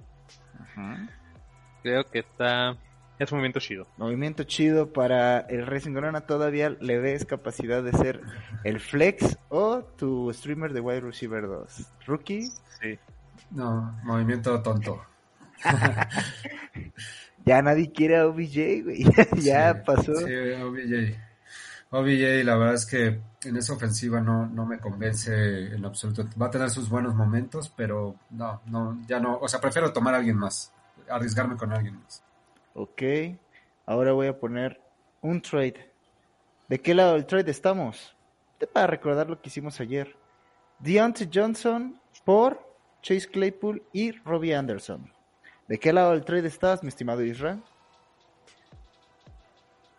Creo que está... Es un movimiento chido. Movimiento chido para el Racing Corona. Todavía le ves capacidad de ser el flex o tu streamer de wide receiver 2. Rookie, Sí. No, movimiento tonto. ya nadie quiere a OBJ, güey. ya Sí, pasó. Sí, OBJ. OBJ, la verdad es que en esa ofensiva no, no me convence en absoluto. Va a tener sus buenos momentos, pero no, no, ya no. O sea, prefiero tomar a alguien más, arriesgarme con alguien más. Ok. Ahora voy a poner un trade. ¿De qué lado del trade estamos? Para recordar lo que hicimos ayer. Deontay Johnson por Chase Claypool y Robbie Anderson. ¿De qué lado del trade estás, mi estimado Israel?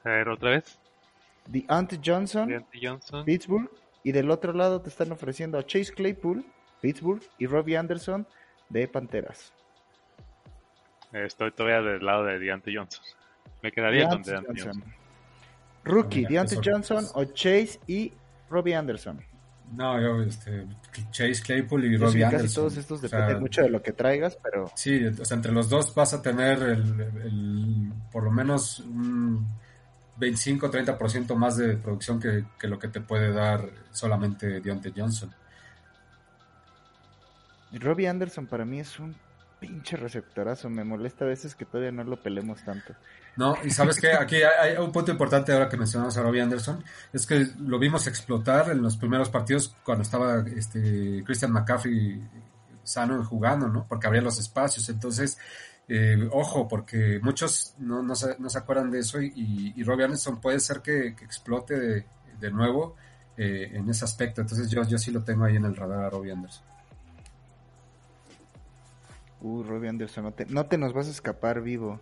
A ver, otra vez. Johnson, Johnson. Pittsburgh. Y del otro lado te están ofreciendo a Chase Claypool, Pittsburgh. Y Robbie Anderson de Panteras. Eh, Estoy todavía del lado de Deontay Johnson. Me quedaría con Deontay Deontay Johnson. Rookie, eso- Johnson o Chase y Robbie Anderson. No, yo, este, Chase Claypool y Robbie Anderson. todos estos O sea, mucho de lo que traigas, pero Sí, o sea, entre los dos vas a tener el, el- por lo menos un 25-30% más de producción que, que lo que te puede dar solamente Deontay Johnson. Robbie Anderson para mí es un pinche receptorazo. Me molesta a veces que todavía no lo pelemos tanto. No, y sabes que aquí hay, un punto importante ahora que mencionamos a Robbie Anderson, es que lo vimos explotar en los primeros partidos cuando estaba este Christian McCaffrey sano jugando, ¿no? Porque abría los espacios. Entonces, eh, ojo, porque muchos no, no, se, no se acuerdan de eso y, y Robbie Anderson puede ser que, explote de, de nuevo eh, en ese aspecto. Entonces yo, yo sí lo tengo ahí en el radar a Robbie Anderson. Uh, Robbie Anderson, no te, no te nos vas a escapar vivo.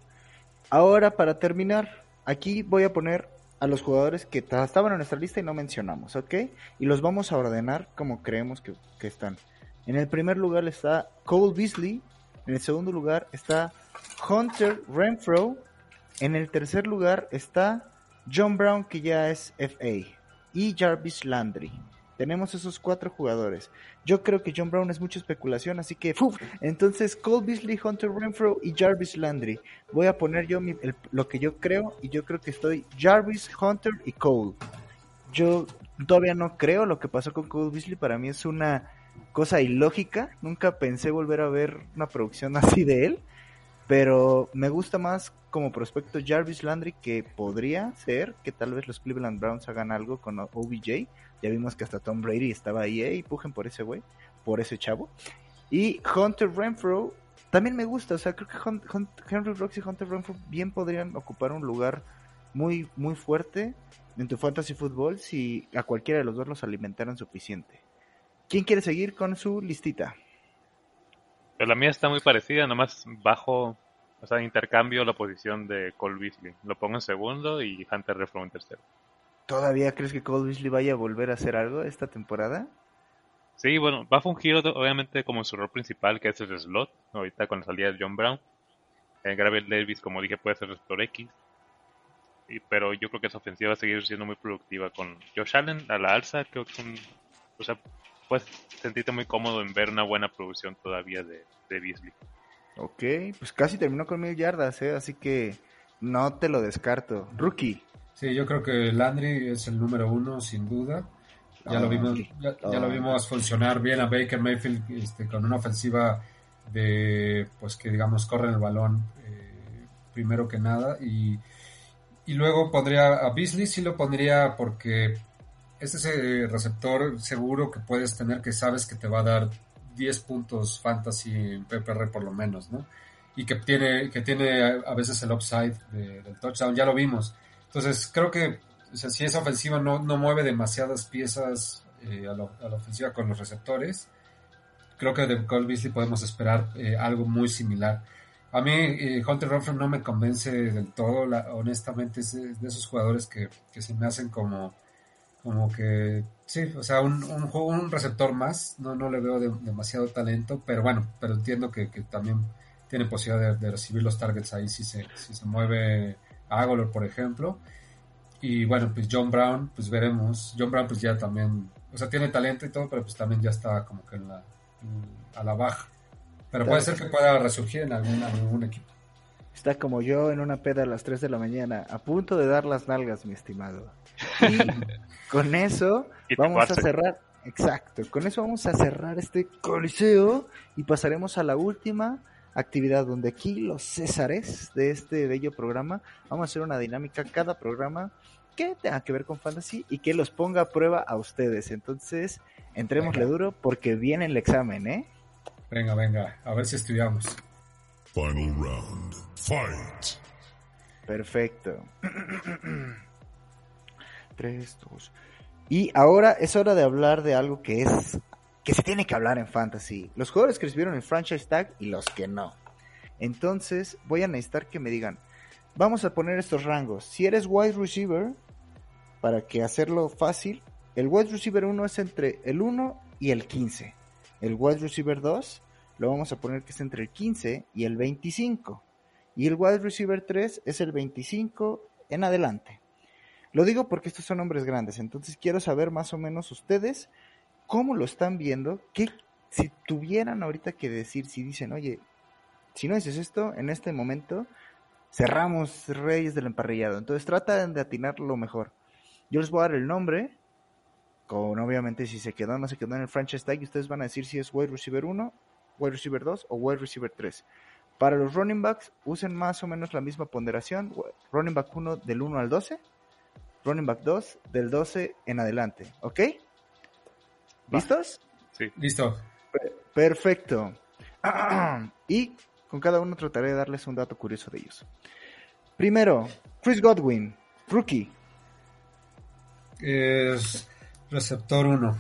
Ahora, para terminar, aquí voy a poner a los jugadores que ta- estaban en nuestra lista y no mencionamos, ¿ok? Y los vamos a ordenar como creemos que, que están. En el primer lugar está Cole Beasley. En el segundo lugar está Hunter Renfro. En el tercer lugar está John Brown, que ya es FA. Y Jarvis Landry. Tenemos esos cuatro jugadores. Yo creo que John Brown es mucha especulación, así que ¡fuf! entonces Cole Beasley, Hunter Renfro y Jarvis Landry. Voy a poner yo mi- el- lo que yo creo y yo creo que estoy Jarvis, Hunter y Cole. Yo todavía no creo lo que pasó con Cole Beasley, para mí es una cosa ilógica. Nunca pensé volver a ver una producción así de él. Pero me gusta más como prospecto Jarvis Landry que podría ser que tal vez los Cleveland Browns hagan algo con OBJ. Ya vimos que hasta Tom Brady estaba ahí, y pujen por ese güey, por ese chavo. Y Hunter Renfro también me gusta, o sea, creo que Henry Rocks y Hunter Renfro bien podrían ocupar un lugar muy, muy fuerte en tu fantasy football si a cualquiera de los dos los alimentaran suficiente. ¿Quién quiere seguir con su listita? Pero la mía está muy parecida, nomás bajo, o sea, intercambio la posición de Cole Beasley. Lo pongo en segundo y Hunter Renfro en tercero. ¿Todavía crees que Cole Beasley vaya a volver a hacer algo esta temporada? Sí, bueno, va a fungir obviamente como su rol principal, que es el slot, ahorita con la salida de John Brown. Eh, Gravel Davis, como dije, puede ser receptor X. pero yo creo que esa ofensiva va a seguir siendo muy productiva con Josh Allen a la alza. Creo que un, o sea, puedes sentirte muy cómodo en ver una buena producción todavía de, de Beasley. Ok, pues casi terminó con mil yardas, ¿eh? así que no te lo descarto. Rookie. Sí, yo creo que Landry es el número uno, sin duda. Ya, lo, vimos, ya, lo vimos funcionar bien a Baker Mayfield este, con una ofensiva de, pues que digamos, corren el balón eh, primero que nada. Y, y luego pondría a Beasley, sí lo pondría porque es ese receptor seguro que puedes tener que sabes que te va a dar 10 puntos fantasy en PPR por lo menos, ¿no? Y que tiene, que tiene a veces el upside del touchdown, ya lo vimos. Entonces creo que si esa ofensiva no, no mueve demasiadas piezas eh, a, la ofensiva con los receptores, creo que de Cole Beasley podemos esperar eh, algo muy similar. A mí eh, Hunter Renfrew no me convence del todo, honestamente es de, esos jugadores que, que se me hacen como como que sí, o sea, un, un, un receptor más, no, no le veo demasiado talento, pero bueno, pero entiendo que, también tiene posibilidad de, recibir los targets ahí si se, si se mueve Agolor, por ejemplo. Y bueno, pues John Brown, pues veremos. John Brown pues ya también, o sea, tiene talento y todo, pero pues también ya está como que en la, a la baja. Pero puede ser que pueda resurgir en algún, algún equipo. Está como yo en una peda a las 3 de la mañana, a punto de dar las nalgas, mi estimado. Y con eso vamos a cerrar, exacto, con eso vamos a cerrar este coliseo y pasaremos a la última actividad donde aquí los Césares de este bello programa vamos a hacer una dinámica cada programa que tenga que ver con fantasy y que los ponga a prueba a ustedes. Entonces, entrémosle duro porque viene el examen, ¿eh? Venga, venga, a ver si estudiamos. Final round. Fight. Perfecto. 3, 2. Y ahora es hora de hablar de algo que es que se tiene que hablar en fantasy. Los jugadores que recibieron el franchise tag y los que no. Entonces, voy a necesitar que me digan, vamos a poner estos rangos. Si eres wide receiver, para que hacerlo fácil, el wide receiver 1 es entre el 1 y el 15. El wide receiver 2 lo vamos a poner que es entre el 15 y el 25. Y el wide receiver 3 es el 25 en adelante. Lo digo porque estos son nombres grandes, entonces quiero saber más o menos ustedes cómo lo están viendo, que si tuvieran ahorita que decir, si dicen, oye, si no dices esto, en este momento cerramos Reyes del Emparrillado. Entonces trata de atinar lo mejor. Yo les voy a dar el nombre, con obviamente si se quedó o no se quedó en el franchise tag, y ustedes van a decir si es wide receiver 1 wide receiver 2 o wide receiver 3. Para los running backs, usen más o menos la misma ponderación. Running back 1 del 1 al 12. Running back 2 del 12 en adelante. ¿Ok? ¿Listos? Sí. Listo. Perfecto. y con cada uno trataré de darles un dato curioso de ellos. Primero, Chris Godwin, rookie. Es receptor 1.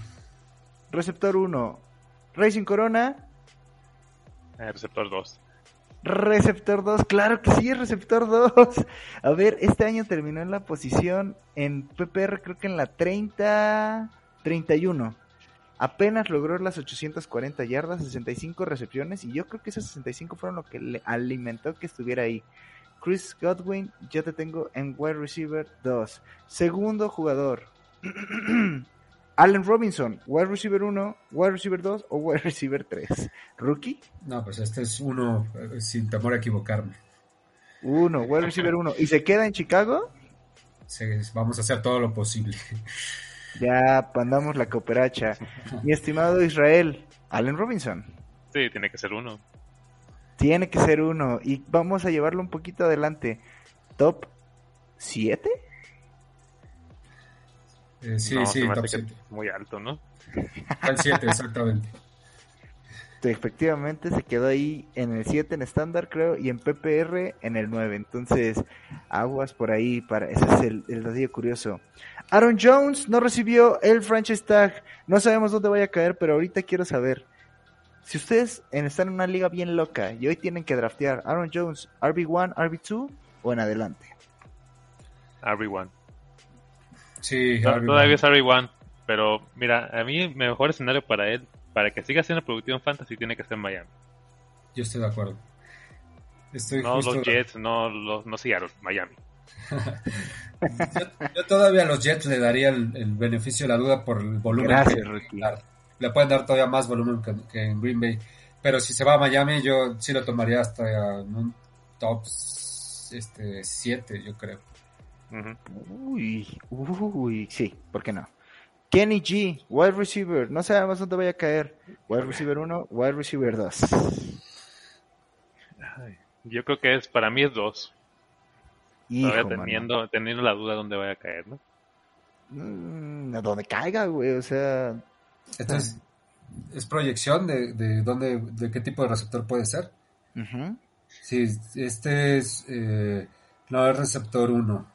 Receptor 1. Racing Corona. Eh, receptor 2. Receptor 2, claro que sí, receptor 2. A ver, este año terminó en la posición en PPR, creo que en la 30, 31. Apenas logró las 840 yardas, 65 recepciones, y yo creo que esas 65 fueron lo que le alimentó que estuviera ahí. Chris Godwin, yo te tengo en wide receiver 2. Segundo jugador, Allen Robinson, wide receiver 1, wide receiver 2 o wide receiver 3. ¿Rookie? No, pues este es uno, eh, sin temor a equivocarme. Uno, wide receiver 1. ¿Y se queda en Chicago? Sí, vamos a hacer todo lo posible. Ya, pandamos la cooperacha. Mi estimado Israel, Allen Robinson. Sí, tiene que ser uno. Tiene que ser uno. Y vamos a llevarlo un poquito adelante. ¿Top 7? Eh, sí, No, sí, se me top hace que 7. es muy alto, ¿no? El 7, exactamente. Efectivamente se quedó ahí en el 7 en estándar, creo, y en PPR en el 9. Entonces, aguas por ahí. para Ese es el, el curioso. Aaron Jones no recibió el franchise tag. No sabemos dónde vaya a caer, pero ahorita quiero saber. Si ustedes están en una liga bien loca y hoy tienen que draftear Aaron Jones, RB1, RB2 o en adelante. RB1. Sí, Todavía es RB1, pero mira, a mí el mejor escenario para él, para que siga siendo productivo en Fantasy, tiene que ser Miami. Yo estoy de acuerdo. Estoy No justo... los Jets, no los no Seattle, Miami. Yo, yo todavía a los Jets le daría el, el beneficio de la duda por el volumen Gracias, Ricky. dar. Le pueden dar todavía más volumen que, que en Green Bay. Pero si se va a Miami, yo sí lo tomaría hasta en un top este 7, yo creo. Uy, uy, sí, ¿por qué no? Kenny G, wide receiver, no sabemos dónde vaya a caer. Wide receiver 1, wide receiver 2. Ay, Yo creo que es, para mí es dos. Hijo, Todavía mano. teniendo, teniendo la duda dónde vaya a caer, ¿no? Mm, a donde caiga, güey, o sea, Entonces, ¿es proyección de, de dónde, de qué tipo de receptor puede ser? ujú. Sí, este es, eh, no es receptor 1.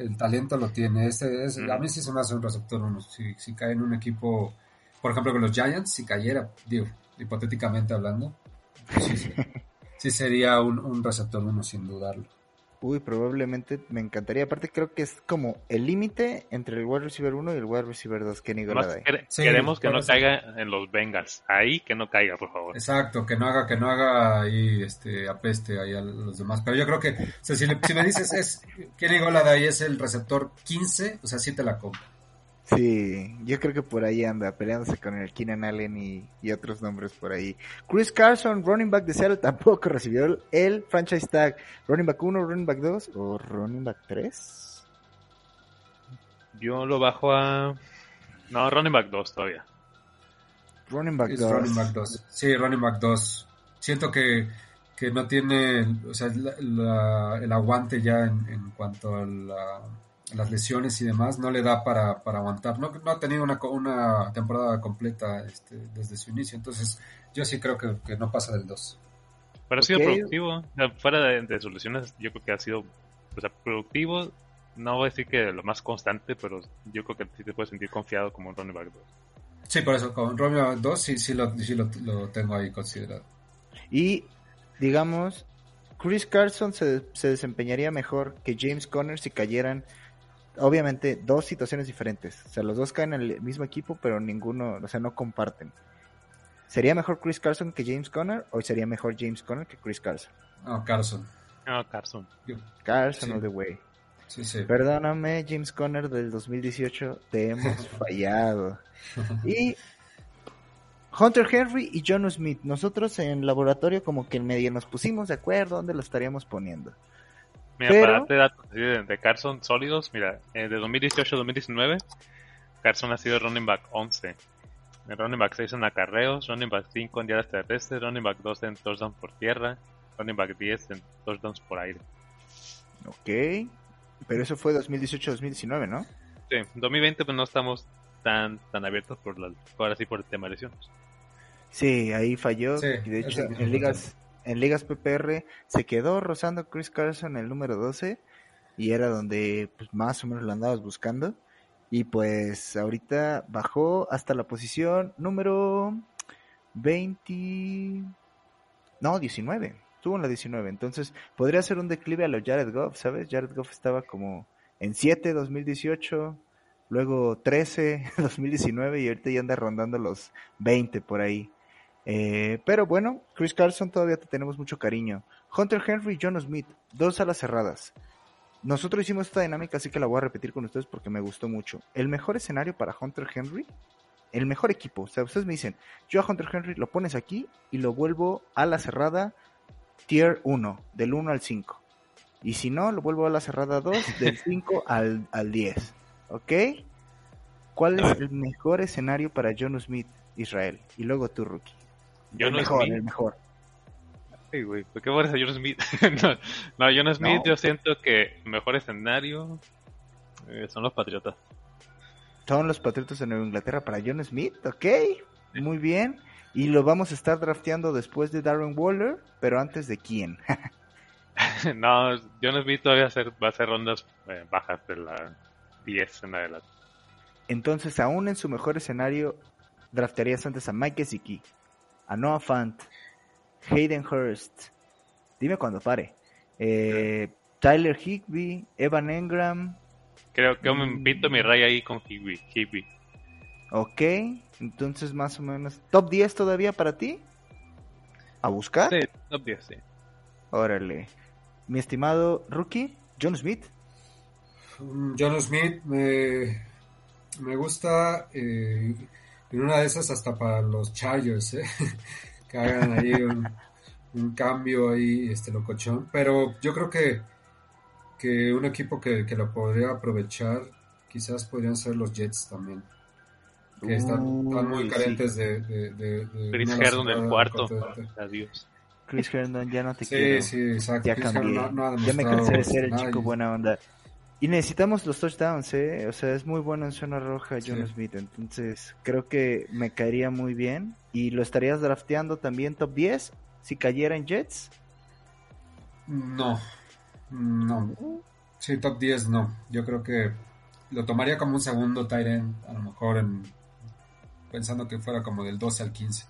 El talento lo tiene. Este es, a mí sí se me hace un receptor 1. Si, si cae en un equipo, por ejemplo, con los Giants, si cayera, digo, hipotéticamente hablando, sí, sí, sí sería un, un receptor 1 sin dudarlo. Uy, probablemente me encantaría. Aparte, creo que es como el límite entre el wide receiver 1 y el wide receiver 2, Kenny Golladay. quere- Sí, queremos que no caiga en los Bengals. Ahí que no caiga, por favor. Exacto, que no haga, que no haga ahí este apeste ahí a los demás. Pero yo creo que, o sea, si, le- si me dices es Kenny Golladay es el receptor 15, o sea, sí te la compro. Sí, yo creo que por ahí anda, peleándose con el Keenan Allen y, y otros nombres por ahí. Chris Carson, running back de Seattle, tampoco recibió el, el franchise tag. Running back 1, running back 2 o running back 3. Yo lo bajo a... No, running back 2 todavía. Running back Es 2. running back 2. Sí, running back 2. Siento que, que no tiene, o sea, la- la- el aguante ya en, en cuanto a, la- las lesiones y demás, no le da para, para aguantar. No, no ha tenido una, una temporada completa este, desde su inicio, entonces yo sí creo que, que no pasa del 2. Pero ha sido productivo. Fuera de, de sus lesiones, yo creo que ha sido o sea, productivo. No voy a decir que lo más constante, pero yo creo que sí te puedes sentir confiado como un running back 2. Sí, por eso, con running back 2 sí, sí, lo, sí lo, lo tengo ahí considerado. Y, digamos, Chris Carson se, se desempeñaría mejor que James Conner si cayeran, obviamente, dos situaciones diferentes. O sea, los dos caen en el mismo equipo, pero ninguno, o sea, no comparten. ¿Sería mejor Chris Carson que James Conner o sería mejor James Conner que Chris Carson? Ah, Carson. Ah, Carson. Carson Sí. all the way. Sí, sí. Perdóname, James Conner del 2018, te hemos fallado. Y Hunter Henry y John Smith, nosotros en laboratorio como que en medio nos pusimos de acuerdo dónde lo estaríamos poniendo. Mira, Pero- para darte datos de, de Carson sólidos, mira, eh, de 2018 a 2019, Carson ha sido running back 11. El running back 6 en acarreos, running back 5 en yardas terrestres, running back 2 en touchdowns por tierra, running back 10 en touchdowns por aire. Ok, pero eso fue 2018-2019, ¿no? Sí, en 2020 pues no estamos tan tan abiertos por la, ahora sí por el tema de lesiones. Sí, ahí falló. Sí, y de hecho, en ligas, en ligas PPR se quedó rozando Chris Carson el número 12 y era donde pues, más o menos lo andabas buscando. Y pues ahorita bajó hasta la posición número 20... No, 19. Estuvo en la 19. Entonces podría ser un declive a lo Jared Goff, ¿sabes? Jared Goff estaba como en 7 2018, luego 13 2019 y ahorita ya anda rondando los 20 por ahí. Eh, pero bueno, Chris Carson todavía te tenemos mucho cariño. Hunter Henry y John Smith, dos alas cerradas. Nosotros hicimos esta dinámica, así que la voy a repetir con ustedes porque me gustó mucho. El mejor escenario para Hunter Henry, el mejor equipo. O sea, ustedes me dicen, yo a Hunter Henry lo pones aquí y lo vuelvo a la cerrada tier 1, del 1 al 5. Y si no, lo vuelvo a la cerrada 2, del 5 al, al 10. ¿Ok? ¿Cuál es el mejor escenario para John Smith, Israel? Y luego tú, Rookie. Yo el no mejor, Smith, el mejor. Sí, güey. ¿Por qué pones a John Smith? no, no, John Smith No. yo siento que mejor escenario eh, son los Patriotas. Son los Patriotas de Nueva Inglaterra para John Smith, ok, muy bien. Y lo vamos a estar drafteando después de Darren Waller, pero antes de quién. no, John Smith todavía va a ser, va a ser rondas eh, bajas de la 10 en adelante. Entonces, aún en su mejor escenario, draftearías antes a Mike Gesicki, a Noah Fant, Hayden Hurst, dime cuando pare, eh, Tyler Higby, Evan Engram, Creo que me Mm. pinto mi raya ahí con Higby. Higby. ok, entonces más o menos, top 10 todavía para ti, a buscar, Sí, top 10, sí. órale, mi estimado rookie, John Smith, Mm, John Smith me, me gusta eh, en una de esas hasta para los Chargers, ¿eh? que hagan ahí un, un cambio ahí, este locochón. Pero yo creo que, que un equipo que, que lo podría aprovechar quizás podrían ser los Jets también. Que están, están muy Uy, carentes de, de, de, de Chris Herndon del cuarto. Adiós. Chris Herndon, ya no te Sí, quiero. sí, exacto. ya Chris cambié. Herndon no- no ha ya me cansé de ser el nada chico buena onda. Y necesitamos los touchdowns, ¿eh? O sea, es muy bueno en zona roja John Sí. Smith. Entonces, creo que me caería muy bien. Y lo estarías drafteando también top 10 si cayera en Jets. No, no. Sí, top 10 no. Yo creo que lo tomaría como un segundo end, a lo mejor en, pensando que fuera como del 12 al 15.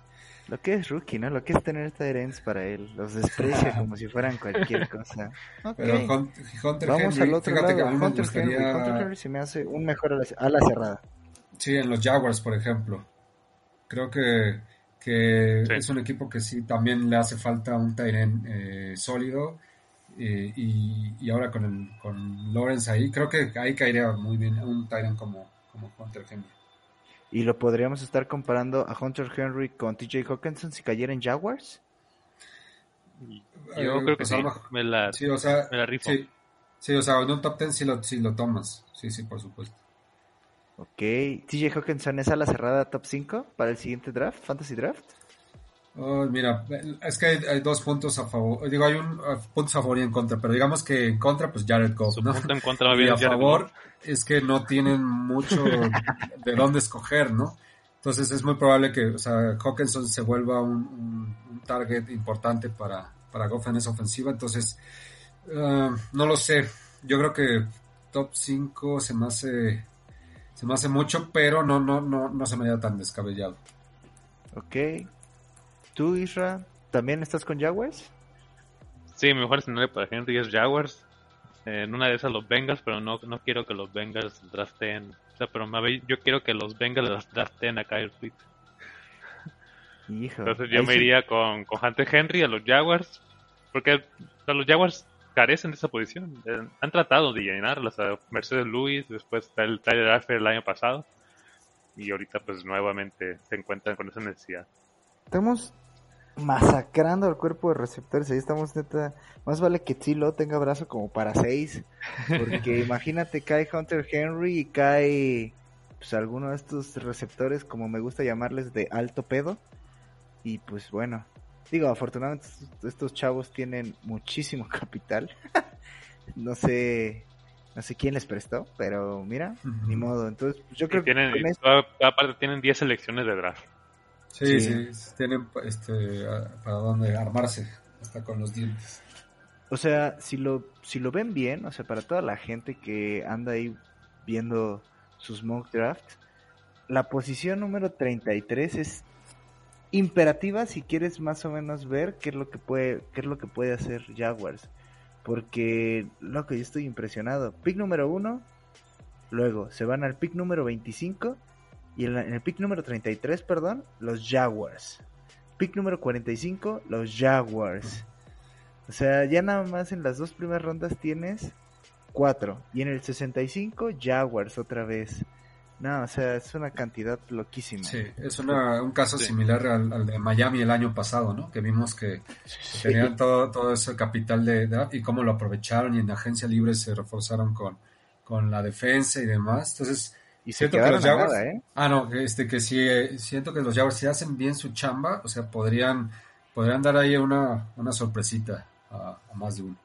Lo que es rookie, ¿no? Lo que es tener ends para él. Los desprecia como si fueran cualquier cosa. Pero Hunt- Hunter Vamos Henry, al otro fíjate que a lado. Hunter Henry. gustaría- Hunter Henry se me hace un mejor a la, a la cerrada. Sí, en los Jaguars, por ejemplo. Creo que, que Sí. es un equipo que sí también le hace falta un end eh, sólido. eh, y, y ahora con, el, con Lawrence ahí, creo que ahí caería muy bien un end como, como Hunter Henry. Y lo podríamos estar comparando a Hunter Henry con TJ Hawkinson si cayera en Jaguars. Yo Eh, creo que pues sí. Me la, Sí, o sea, me la rifo. sí, sí, o sea, en un top 10 sí lo, sí lo tomas. Sí, sí, por supuesto. Ok. TJ Hawkinson es a la cerrada top 5 para el siguiente draft, Fantasy Draft. Oh, mira, es que hay, hay dos puntos a favor. Digo, hay un uh, puntos a favor y en contra, pero digamos que en contra, pues Jared Goff, Su ¿no? punto en contra Y a es Jared favor Goff. es que no tienen mucho de dónde escoger, ¿no? Entonces es muy probable que, o sea, Hawkinson se vuelva un, un- un target importante para, para Goff en esa ofensiva. Entonces, uh, no lo sé. Yo creo que top 5 se me hace se me hace mucho, pero no, no, no, no se me da tan descabellado. Ok. ¿Tú, Isra, también estás con Jaguars? Sí, mi mejor escenario para Henry es Jaguars. Eh, en una de esas los Bengals, pero no, no quiero que los Bengals drafteen. O sea, pero yo quiero que los Bengals drafteen a Kyle Pitts. Hijo. Entonces yo me sí- iría con, con Hunter Henry a los Jaguars. Porque o sea, los Jaguars carecen de esa posición. Eh, han tratado de llenarlas a Mercedes Lewis, después está el Tyler Affer el año pasado. Y ahorita pues nuevamente se encuentran con esa necesidad. Estamos masacrando al cuerpo de receptores. Ahí estamos neta. Más vale que Tilo tenga brazo como para seis. Porque imagínate, cae Hunter Henry y cae pues alguno de estos receptores, como me gusta llamarles, de alto pedo. Y pues bueno, digo, afortunadamente estos, chavos tienen muchísimo capital. no sé, no sé quién les prestó, pero mira, ni modo. Entonces, pues, yo creo Y tienen, que con y esto- toda- toda parte tienen 10 selecciones de draft. Sí, Sí. sí, tienen este, para dónde armarse, hasta con los dientes. O sea, si lo, si lo ven bien, o sea, para toda la gente que anda ahí viendo sus mock drafts, la posición número 33 es imperativa si quieres más o menos ver qué es lo que puede, qué es lo que puede hacer Jaguars. Porque, loco, yo estoy impresionado. Pick número 1, luego se van al pick número 25 y en, la- en el pick número 33, perdón, los Jaguars. Pick número 45, los Jaguars. O sea, ya nada más en las dos primeras rondas tienes cuatro. Y en el 65, Jaguars otra vez. No, o sea, es una cantidad loquísima. Sí, es una- un caso Sí. similar al, al de Miami el año pasado, ¿no? Que vimos que Sí. tenían todo, todo ese capital de draft y cómo lo aprovecharon y en la agencia libre se reforzaron con, con la defensa y demás. Entonces, Y siento que los Jaguars, nada, ¿eh? ah, no, este que sí, eh, siento que los Jaguars si hacen bien su chamba, o sea, podrían podrían dar ahí una, una sorpresita a, a más de uno.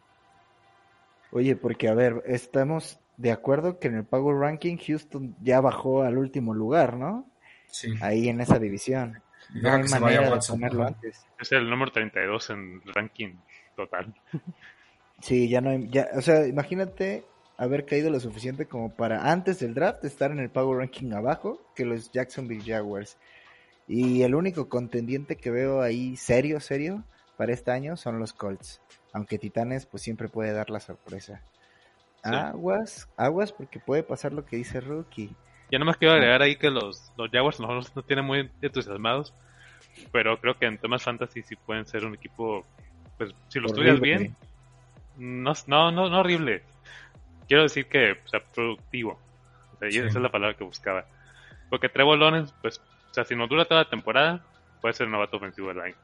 Oye, porque a ver, estamos de acuerdo que en el Power Ranking Houston ya bajó al último lugar, ¿no? Sí. Ahí en esa división. No hay que se manera vaya de ponerlo antes. Es el número 32 en el ranking total. Sí, ya no hay, ya, o sea, imagínate haber caído lo suficiente como para antes del draft estar en el Power Ranking abajo que los Jacksonville Jaguars. Y el único contendiente que veo ahí serio, serio para este año son los Colts. Aunque Titanes pues siempre puede dar la sorpresa. Sí. Aguas, aguas porque puede pasar lo que dice Rookie. Ya nomás quiero agregar ahí que los, los Jaguars no nos no tienen muy entusiasmados, pero creo que en temas fantasy sí pueden ser un equipo, pues si lo estudias bien, no, no, no, no horrible. Quiero decir que, o sea, productivo. O sea, Sí. esa es la palabra que buscaba. Porque Trevor Lawrence, pues, o sea, si no dura toda la temporada, puede ser novato ofensivo del año.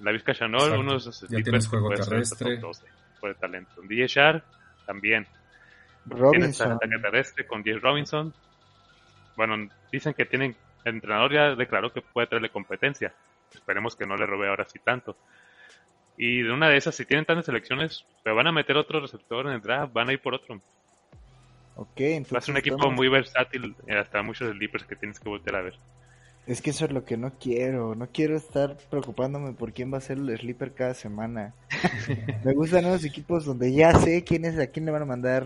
La Vizca Exacto. uno de esos Ya tienes juego puede ser terrestre. top 12 por el talento. DJ Shark, también. Tienes Robinson. ataque terrestre con James Robinson. Bueno, dicen que tienen. El entrenador ya declaró que puede traerle competencia. Esperemos que no le robe ahora sí tanto. Y de una de esas, si tienen tantas selecciones, pero van a meter otro receptor en el draft, van a ir por otro. Ok, Va a entonces ser un equipo estamos- muy versátil, eh, hasta muchos sleepers que tienes que voltear a ver. Es que eso es lo que no quiero. No quiero estar preocupándome por quién va a ser el sleeper cada semana. Me gustan los equipos donde ya sé quién es, a quién le van a mandar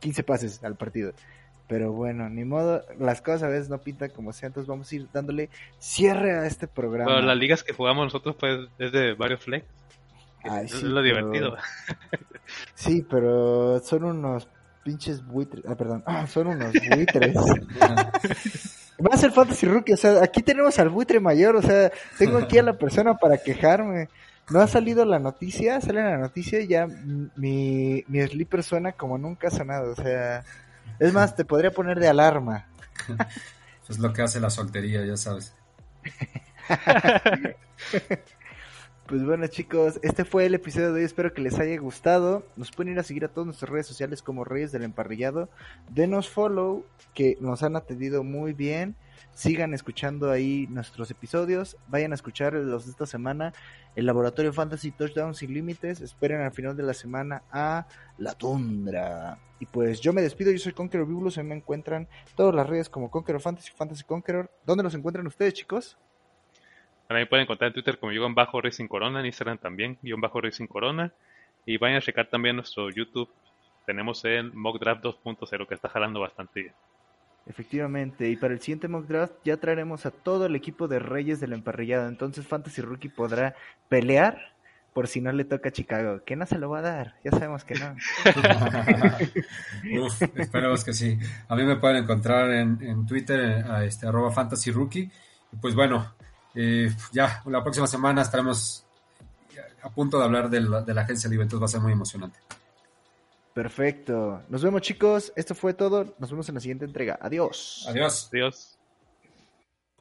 15 pases al partido. Pero bueno, ni modo, las cosas a veces no pintan como sea, entonces vamos a ir dándole cierre a este programa. Pero las ligas que jugamos nosotros pues es de varios flex. Ay, es sí, lo pero- divertido. Sí, pero son unos pinches buitres. Ah, perdón, ah, son unos buitres. Va a ser Fantasy Rookie, o sea, aquí tenemos al buitre mayor, o sea, tengo aquí a la persona para quejarme. No ha salido la noticia, sale la noticia y ya mi, mi sleeper suena como nunca ha sonado, o sea, es más, te podría poner de alarma. Es lo que hace la soltería, ya sabes. Pues bueno chicos, este fue el episodio de hoy, espero que les haya gustado. Nos pueden ir a seguir a todas nuestras redes sociales como Reyes del Emparrillado. Denos follow, que nos han atendido muy bien. Sigan escuchando ahí nuestros episodios. Vayan a escuchar los de esta semana. El Laboratorio Fantasy Touchdown Sin Límites. Esperen al final de la semana a La Tundra. Y pues yo me despido, yo soy Conqueror Bibulus. Ahí me encuentran todas las redes como Conqueror Fantasy, Fantasy Conqueror. ¿Dónde los encuentran ustedes chicos? También pueden encontrar en Twitter como guion bajo Racing Corona, en Instagram también, guion bajo Racing Corona. Y vayan a checar también nuestro YouTube. Tenemos el Mock Draft 2.0 que está jalando bastante bien. Efectivamente, y para el siguiente mock draft ya traeremos a todo el equipo de Reyes del Emparrillado. Entonces Fantasy Rookie podrá pelear por si no le toca a Chicago. Que no se lo va a dar, ya sabemos que no. Uf, esperemos que sí. A mí me pueden encontrar en, en Twitter, a este, arroba fantasy rookie. Y pues bueno, eh, ya la próxima semana estaremos a punto de hablar de la, de la agencia libre, entonces va a ser muy emocionante. Perfecto. Nos vemos chicos, esto fue todo. Nos vemos en la siguiente entrega. Adiós. Adiós. Adiós.